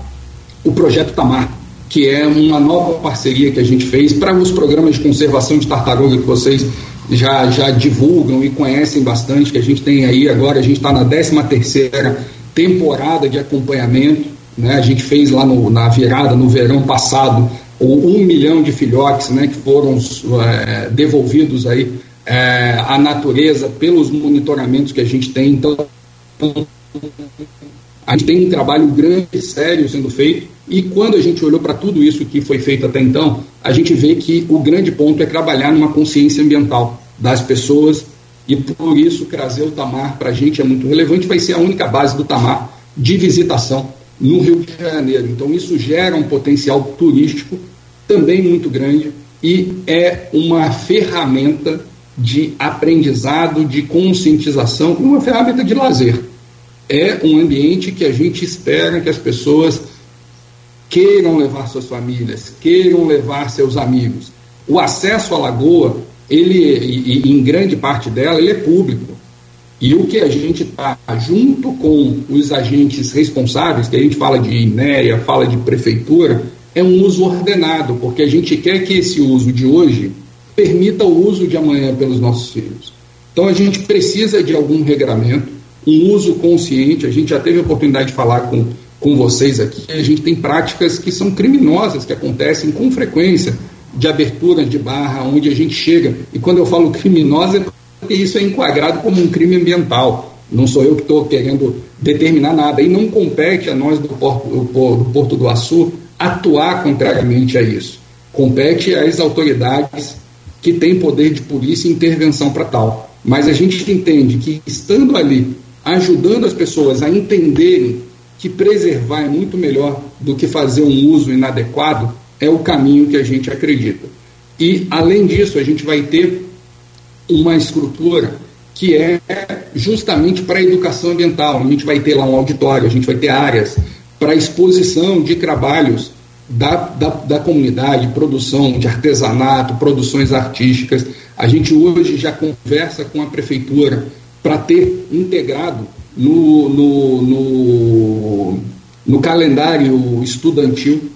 o projeto Tamar, que é uma nova parceria que a gente fez para os programas de conservação de tartaruga que vocês já, já divulgam e conhecem bastante, que a gente tem aí agora, a gente está na 13 terceira temporada de acompanhamento, né? a gente fez lá no, na virada, no verão passado, um milhão de filhotes né, que foram é, devolvidos aí é, à natureza pelos monitoramentos que a gente tem. Então, a gente tem um trabalho grande, e sério sendo feito, e quando a gente olhou para tudo isso que foi feito até então, a gente vê que o grande ponto é trabalhar numa consciência ambiental das pessoas, e por isso trazer o Tamar para a gente é muito relevante, vai ser a única base do Tamar de visitação no Rio de Janeiro. Então, isso gera um potencial turístico também muito grande e é uma ferramenta de aprendizado, de conscientização, uma ferramenta de lazer. É um ambiente que a gente espera que as pessoas queiram levar suas famílias, queiram levar seus amigos. O acesso à lagoa, ele, e, e em grande parte dela, ele é público. E o que a gente está, junto com os agentes responsáveis, que a gente fala de INEA, fala de prefeitura, é um uso ordenado, porque a gente quer que esse uso de hoje permita o uso de amanhã pelos nossos filhos. Então a gente precisa de algum regramento, um uso consciente. A gente já teve a oportunidade de falar com, com vocês aqui. A gente tem práticas que são criminosas, que acontecem com frequência, de abertura de barra, onde a gente chega. E quando eu falo criminosa, é porque isso é enquadrado como um crime ambiental. Não sou eu que estou querendo determinar nada. E não compete a nós do Porto do, Porto do Açu atuar contrariamente a isso. Compete às autoridades que têm poder de polícia e intervenção para tal. Mas a gente entende que, estando ali, ajudando as pessoas a entenderem que preservar é muito melhor do que fazer um uso inadequado, é o caminho que a gente acredita. E, além disso, a gente vai ter uma estrutura que é justamente para a educação ambiental. A gente vai ter lá um auditório, a gente vai ter áreas para exposição de trabalhos da, da, da, comunidade, produção de artesanato, produções artísticas. A gente hoje já conversa com a prefeitura para ter integrado no, no, no, no, calendário estudantil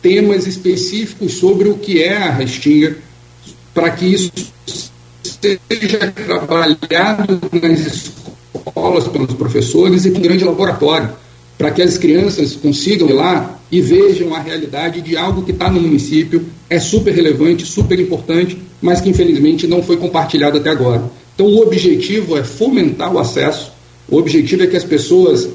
temas específicos sobre o que é a Restinga, para que isso seja trabalhado nas escolas pelos professores e com um grande laboratório para que as crianças consigam ir lá e vejam a realidade de algo que está no município, é super relevante, super importante, mas que infelizmente não foi compartilhado até agora. Então, o objetivo é fomentar o acesso, o objetivo é que as pessoas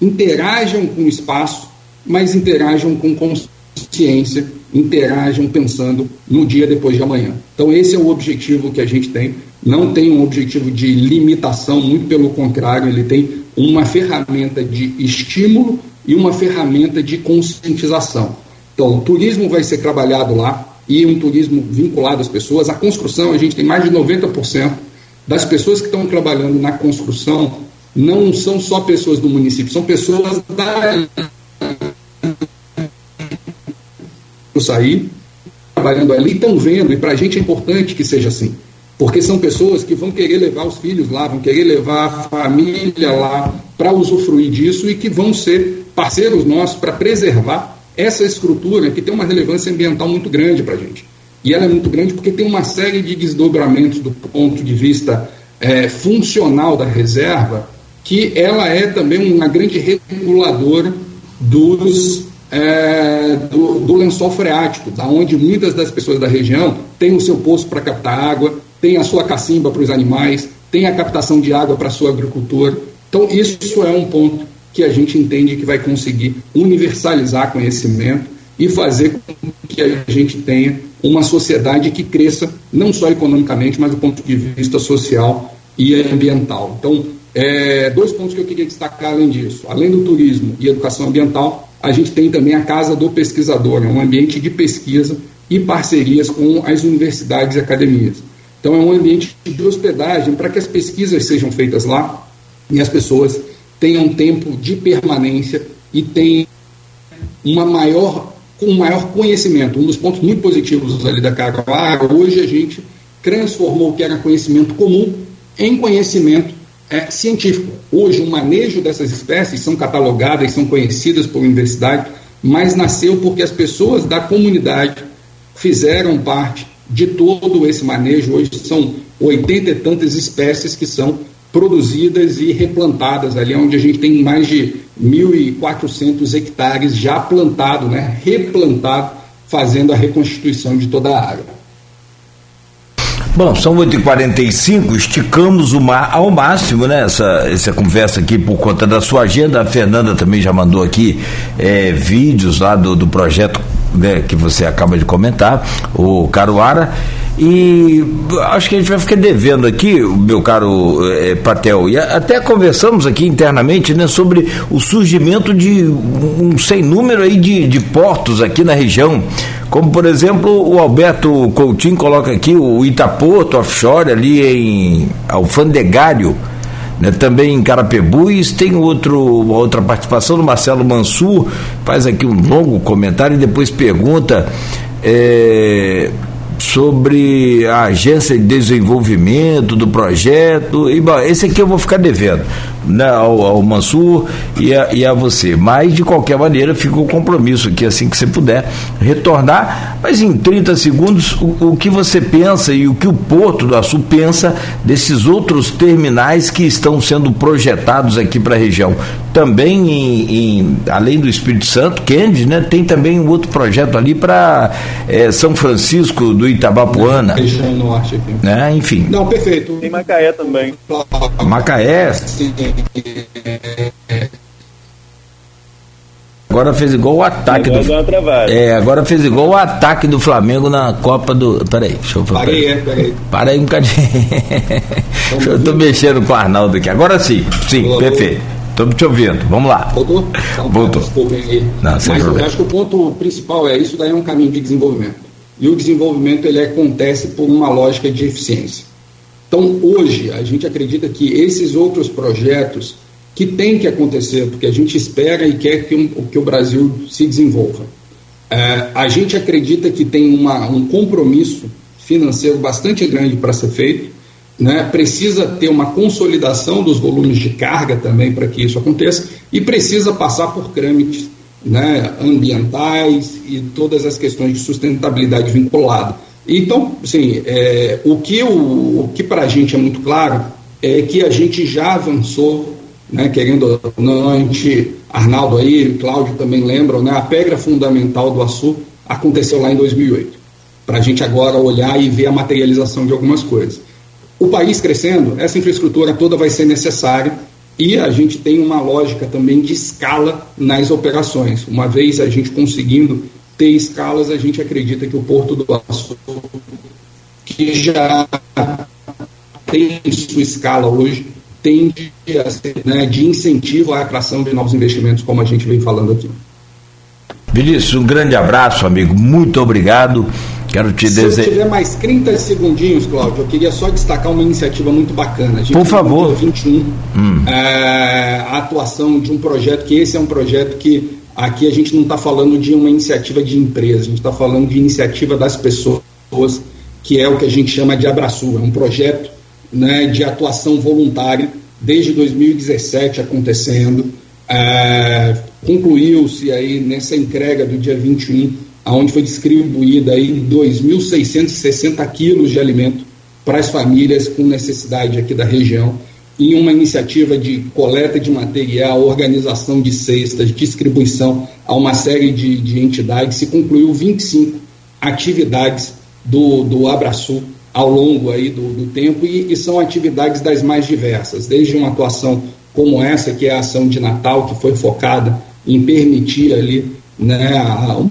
interajam com o espaço, mas interajam com consciência, interajam pensando no dia depois de amanhã. Então, esse é o objetivo que a gente tem. Não tem um objetivo de limitação, muito pelo contrário, ele tem uma ferramenta de estímulo e uma ferramenta de conscientização. Então, o turismo vai ser trabalhado lá e um turismo vinculado às pessoas. A construção, a gente tem mais de 90% das pessoas que estão trabalhando na construção não são só pessoas do município, são pessoas da sair trabalhando ali estão vendo e para a gente é importante que seja assim. Porque são pessoas que vão querer levar os filhos lá, vão querer levar a família lá para usufruir disso e que vão ser parceiros nossos para preservar essa estrutura que tem uma relevância ambiental muito grande para a gente. E ela é muito grande porque tem uma série de desdobramentos do ponto de vista é, funcional da reserva, que ela é também uma grande reguladora dos, é, do, do lençol freático, da onde muitas das pessoas da região têm o seu poço para captar água, tem a sua cacimba para os animais, tem a captação de água para a sua agricultura. Então, isso é um ponto que a gente entende que vai conseguir universalizar conhecimento e fazer com que a gente tenha uma sociedade que cresça, não só economicamente, mas do ponto de vista social e ambiental. Então, é, dois pontos que eu queria destacar além disso. Além do turismo e educação ambiental, a gente tem também a Casa do Pesquisador, é um ambiente de pesquisa e parcerias com as universidades e academias. Então, é um ambiente de hospedagem para que as pesquisas sejam feitas lá e as pessoas tenham tempo de permanência e tenham uma maior, um maior conhecimento. Um dos pontos muito positivos ali da Caroara, hoje a gente transformou o que era conhecimento comum em conhecimento é, científico. Hoje, o manejo dessas espécies são catalogadas, são conhecidas por universidade, mas nasceu porque as pessoas da comunidade fizeram parte de todo esse manejo. Hoje são oitenta e tantas espécies que são produzidas e replantadas ali, onde a gente tem mais de 1.400 hectares já plantado, né, replantado, fazendo a reconstituição de toda a área. Bom, são 8h45, esticamos o mar ao máximo, né? Essa, essa conversa aqui por conta da sua agenda. A Fernanda também já mandou aqui é, vídeos lá do, do projeto né, que você acaba de comentar, o Caruara. E acho que a gente vai ficar devendo aqui, meu caro é, Patel, e até conversamos aqui internamente né, sobre o surgimento de um sem número aí de, de portos aqui na região. Como, por exemplo, o Alberto Coutinho coloca aqui o Itaporto Offshore ali em Alfandegário, né, também em Carapebus, tem outro, outra participação do Marcelo Mansur, faz aqui um longo comentário e depois pergunta. É, sobre a agência de desenvolvimento do projeto. E, bom, esse aqui eu vou ficar devendo né, ao, ao Mansur e a, e a você. Mas, de qualquer maneira, fica o compromisso aqui, assim que você puder retornar. Mas em 30 segundos, o, o que você pensa e o que o Porto do Açu pensa desses outros terminais que estão sendo projetados aqui para a região. Também, em, em, além do Espírito Santo, Kennedy, né, tem também um outro projeto ali para é, São Francisco do Itabapuana. Região norte aqui. Né, enfim. Não, perfeito. Tem Macaé também. Macaé. Agora fez igual o ataque Agora do. É, agora fez igual o ataque do Flamengo na Copa do. Peraí, deixa eu falar. Parei, é, peraí. Para aí um bocadinho. eu tô mexendo com o Arnaldo aqui. Agora sim, sim, Alô, perfeito. Estou te ouvindo. Vamos lá. Voltou? Então, Voltou. Não, sem Mas eu problema. acho que o ponto principal é isso daí é um caminho de desenvolvimento. E o desenvolvimento ele acontece por uma lógica de eficiência. Então, hoje, a gente acredita que esses outros projetos que têm que acontecer, porque a gente espera e quer que, um, que o Brasil se desenvolva. É, a gente acredita que tem uma, um compromisso financeiro bastante grande para ser feito, né? precisa ter uma consolidação dos volumes de carga também para que isso aconteça e precisa passar por trâmites né, ambientais e todas as questões de sustentabilidade vinculada. Então, assim, é, o que, o, que para a gente é muito claro é que a gente já avançou, né, querendo ou não, a gente, Arnaldo aí, Cláudio também lembram, né, a pedra fundamental do Açu aconteceu lá em 2008, para a gente agora olhar e ver a materialização de algumas coisas. O país crescendo, essa infraestrutura toda vai ser necessária e a gente tem uma lógica também de escala nas operações. Uma vez a gente conseguindo ter escalas, a gente acredita que o Porto do Açu, que já tem sua escala hoje, tende a ser né, de incentivo à atração de novos investimentos, como a gente vem falando aqui. Vinícius, um grande abraço, amigo. Muito obrigado. Quero te Se eu desejar. tiver mais 30 segundinhos, Cláudio, eu queria só destacar uma iniciativa muito bacana. Por favor. no dia 21, é, a atuação de um projeto, que esse é um projeto que aqui a gente não está falando de uma iniciativa de empresa, a gente está falando de iniciativa das pessoas, que é o que a gente chama de Abraçu. É um projeto né, de atuação voluntária, desde 2017 acontecendo. É, Concluiu-se aí nessa entrega do dia 21, onde foi distribuída aí 2.660 quilos de alimento para as famílias com necessidade aqui da região, em uma iniciativa de coleta de material, organização de cestas, distribuição a uma série de, de entidades. Se concluiu 25 atividades do, do Abraçu ao longo aí do, do tempo e, e são atividades das mais diversas, desde uma atuação como essa, que é a ação de Natal, que foi focada em permitir ali né,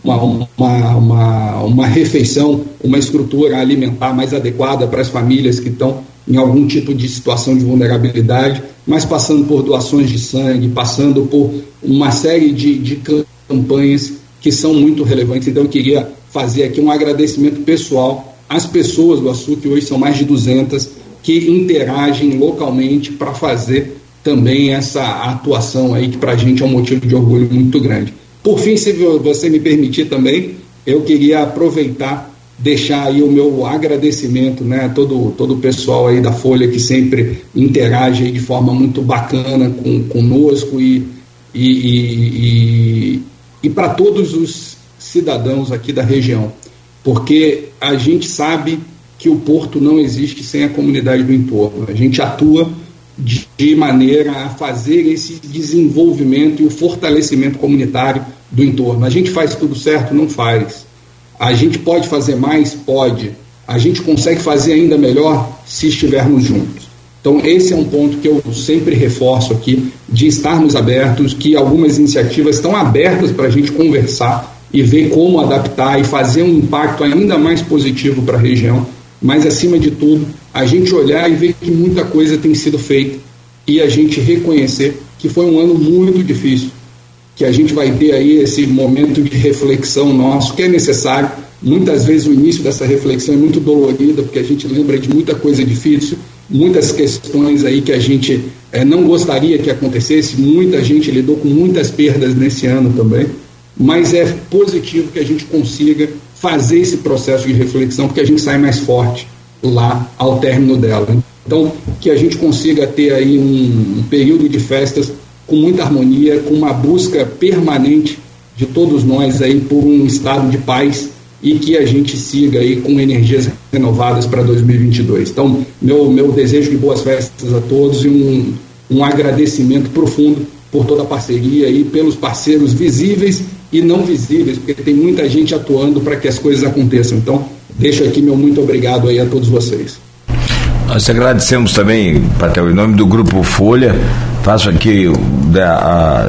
uma, uma, uma, uma refeição, uma estrutura alimentar mais adequada para as famílias que estão em algum tipo de situação de vulnerabilidade, mas passando por doações de sangue, passando por uma série de, de campanhas que são muito relevantes. Então, eu queria fazer aqui um agradecimento pessoal às pessoas do Açu, que hoje são mais de 200, que interagem localmente para fazer também essa atuação aí, que para a gente é um motivo de orgulho muito grande. Por fim, se você me permitir também, eu queria aproveitar deixar aí o meu agradecimento, né, todo todo o pessoal aí da Folha que sempre interage de forma muito bacana com conosco e e, e, e, e para todos os cidadãos aqui da região, porque a gente sabe que o porto não existe sem a comunidade do entorno. A gente atua de, de maneira a fazer esse desenvolvimento e o fortalecimento comunitário do entorno. A gente faz tudo certo? Não faz. A gente pode fazer mais? Pode. A gente consegue fazer ainda melhor se estivermos juntos. Então, esse é um ponto que eu sempre reforço aqui, de estarmos abertos, que algumas iniciativas estão abertas para a gente conversar e ver como adaptar e fazer um impacto ainda mais positivo para a região. Mas, acima de tudo, a gente olhar e ver que muita coisa tem sido feita e a gente reconhecer que foi um ano muito difícil, que a gente vai ter aí esse momento de reflexão nosso, que é necessário. Muitas vezes o início dessa reflexão é muito dolorida, porque a gente lembra de muita coisa difícil, muitas questões aí que a gente é, não gostaria que acontecesse, muita gente lidou com muitas perdas nesse ano também, mas é positivo que a gente consiga fazer esse processo de reflexão, porque a gente sai mais forte lá ao término dela. Então, que a gente consiga ter aí um, um período de festas com muita harmonia, com uma busca permanente de todos nós aí por um estado de paz e que a gente siga aí com energias renovadas para 2022. Então, meu, meu desejo de boas festas a todos e um, um agradecimento profundo por toda a parceria e pelos parceiros visíveis e não visíveis, porque tem muita gente atuando para que as coisas aconteçam. Então, deixo aqui meu muito obrigado aí a todos vocês. Nós agradecemos também, Patel, em nome do Grupo Folha, faço aqui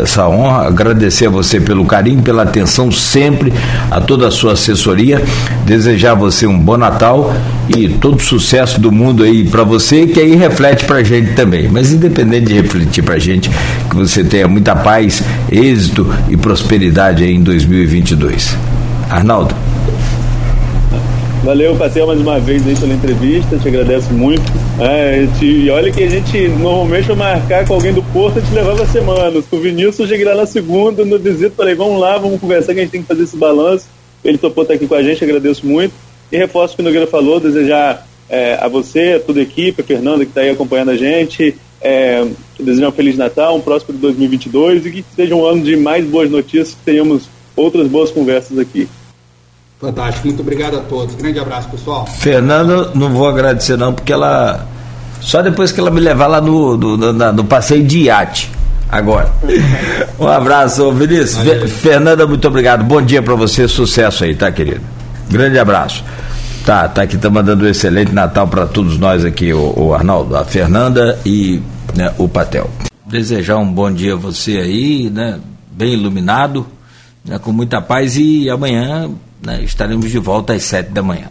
essa honra, agradecer a você pelo carinho, pela atenção sempre, a toda a sua assessoria, desejar a você um bom Natal e todo sucesso do mundo aí para você, que aí reflete para a gente também. Mas independente de refletir para a gente, que você tenha muita paz, êxito e prosperidade aí em 2022. Arnaldo. Valeu, Patel, mais uma vez aí pela entrevista, te agradeço muito. É, te, e olha que a gente normalmente vai marcar com alguém do Porto, a gente levava semanas. Com o Vinícius, cheguei lá na segunda, no visita, falei, vamos lá, vamos conversar que a gente tem que fazer esse balanço. Ele topou estar aqui com a gente, agradeço muito. E reforço o que o Nogueira falou, desejar é, a você, a toda a equipe, a Fernanda que está aí acompanhando a gente, é, desejar um Feliz Natal, um próximo 2022 e que seja um ano de mais boas notícias, que tenhamos outras boas conversas aqui. Fantástico, muito obrigado a todos. Grande abraço, pessoal. Fernanda, não vou agradecer não, porque ela. Só depois que ela me levar lá no, no, no, no passeio de iate. Agora. Um abraço, Vinícius. Fernanda, muito obrigado. Bom dia para você, sucesso aí, tá, querido? Grande abraço. Tá, tá aqui, tá mandando um excelente Natal para todos nós aqui, o, o, Arnaldo, a Fernanda e né, o Patel. Desejar um bom dia a você aí, né? Bem iluminado, né, com muita paz e amanhã né, estaremos de volta às sete da manhã.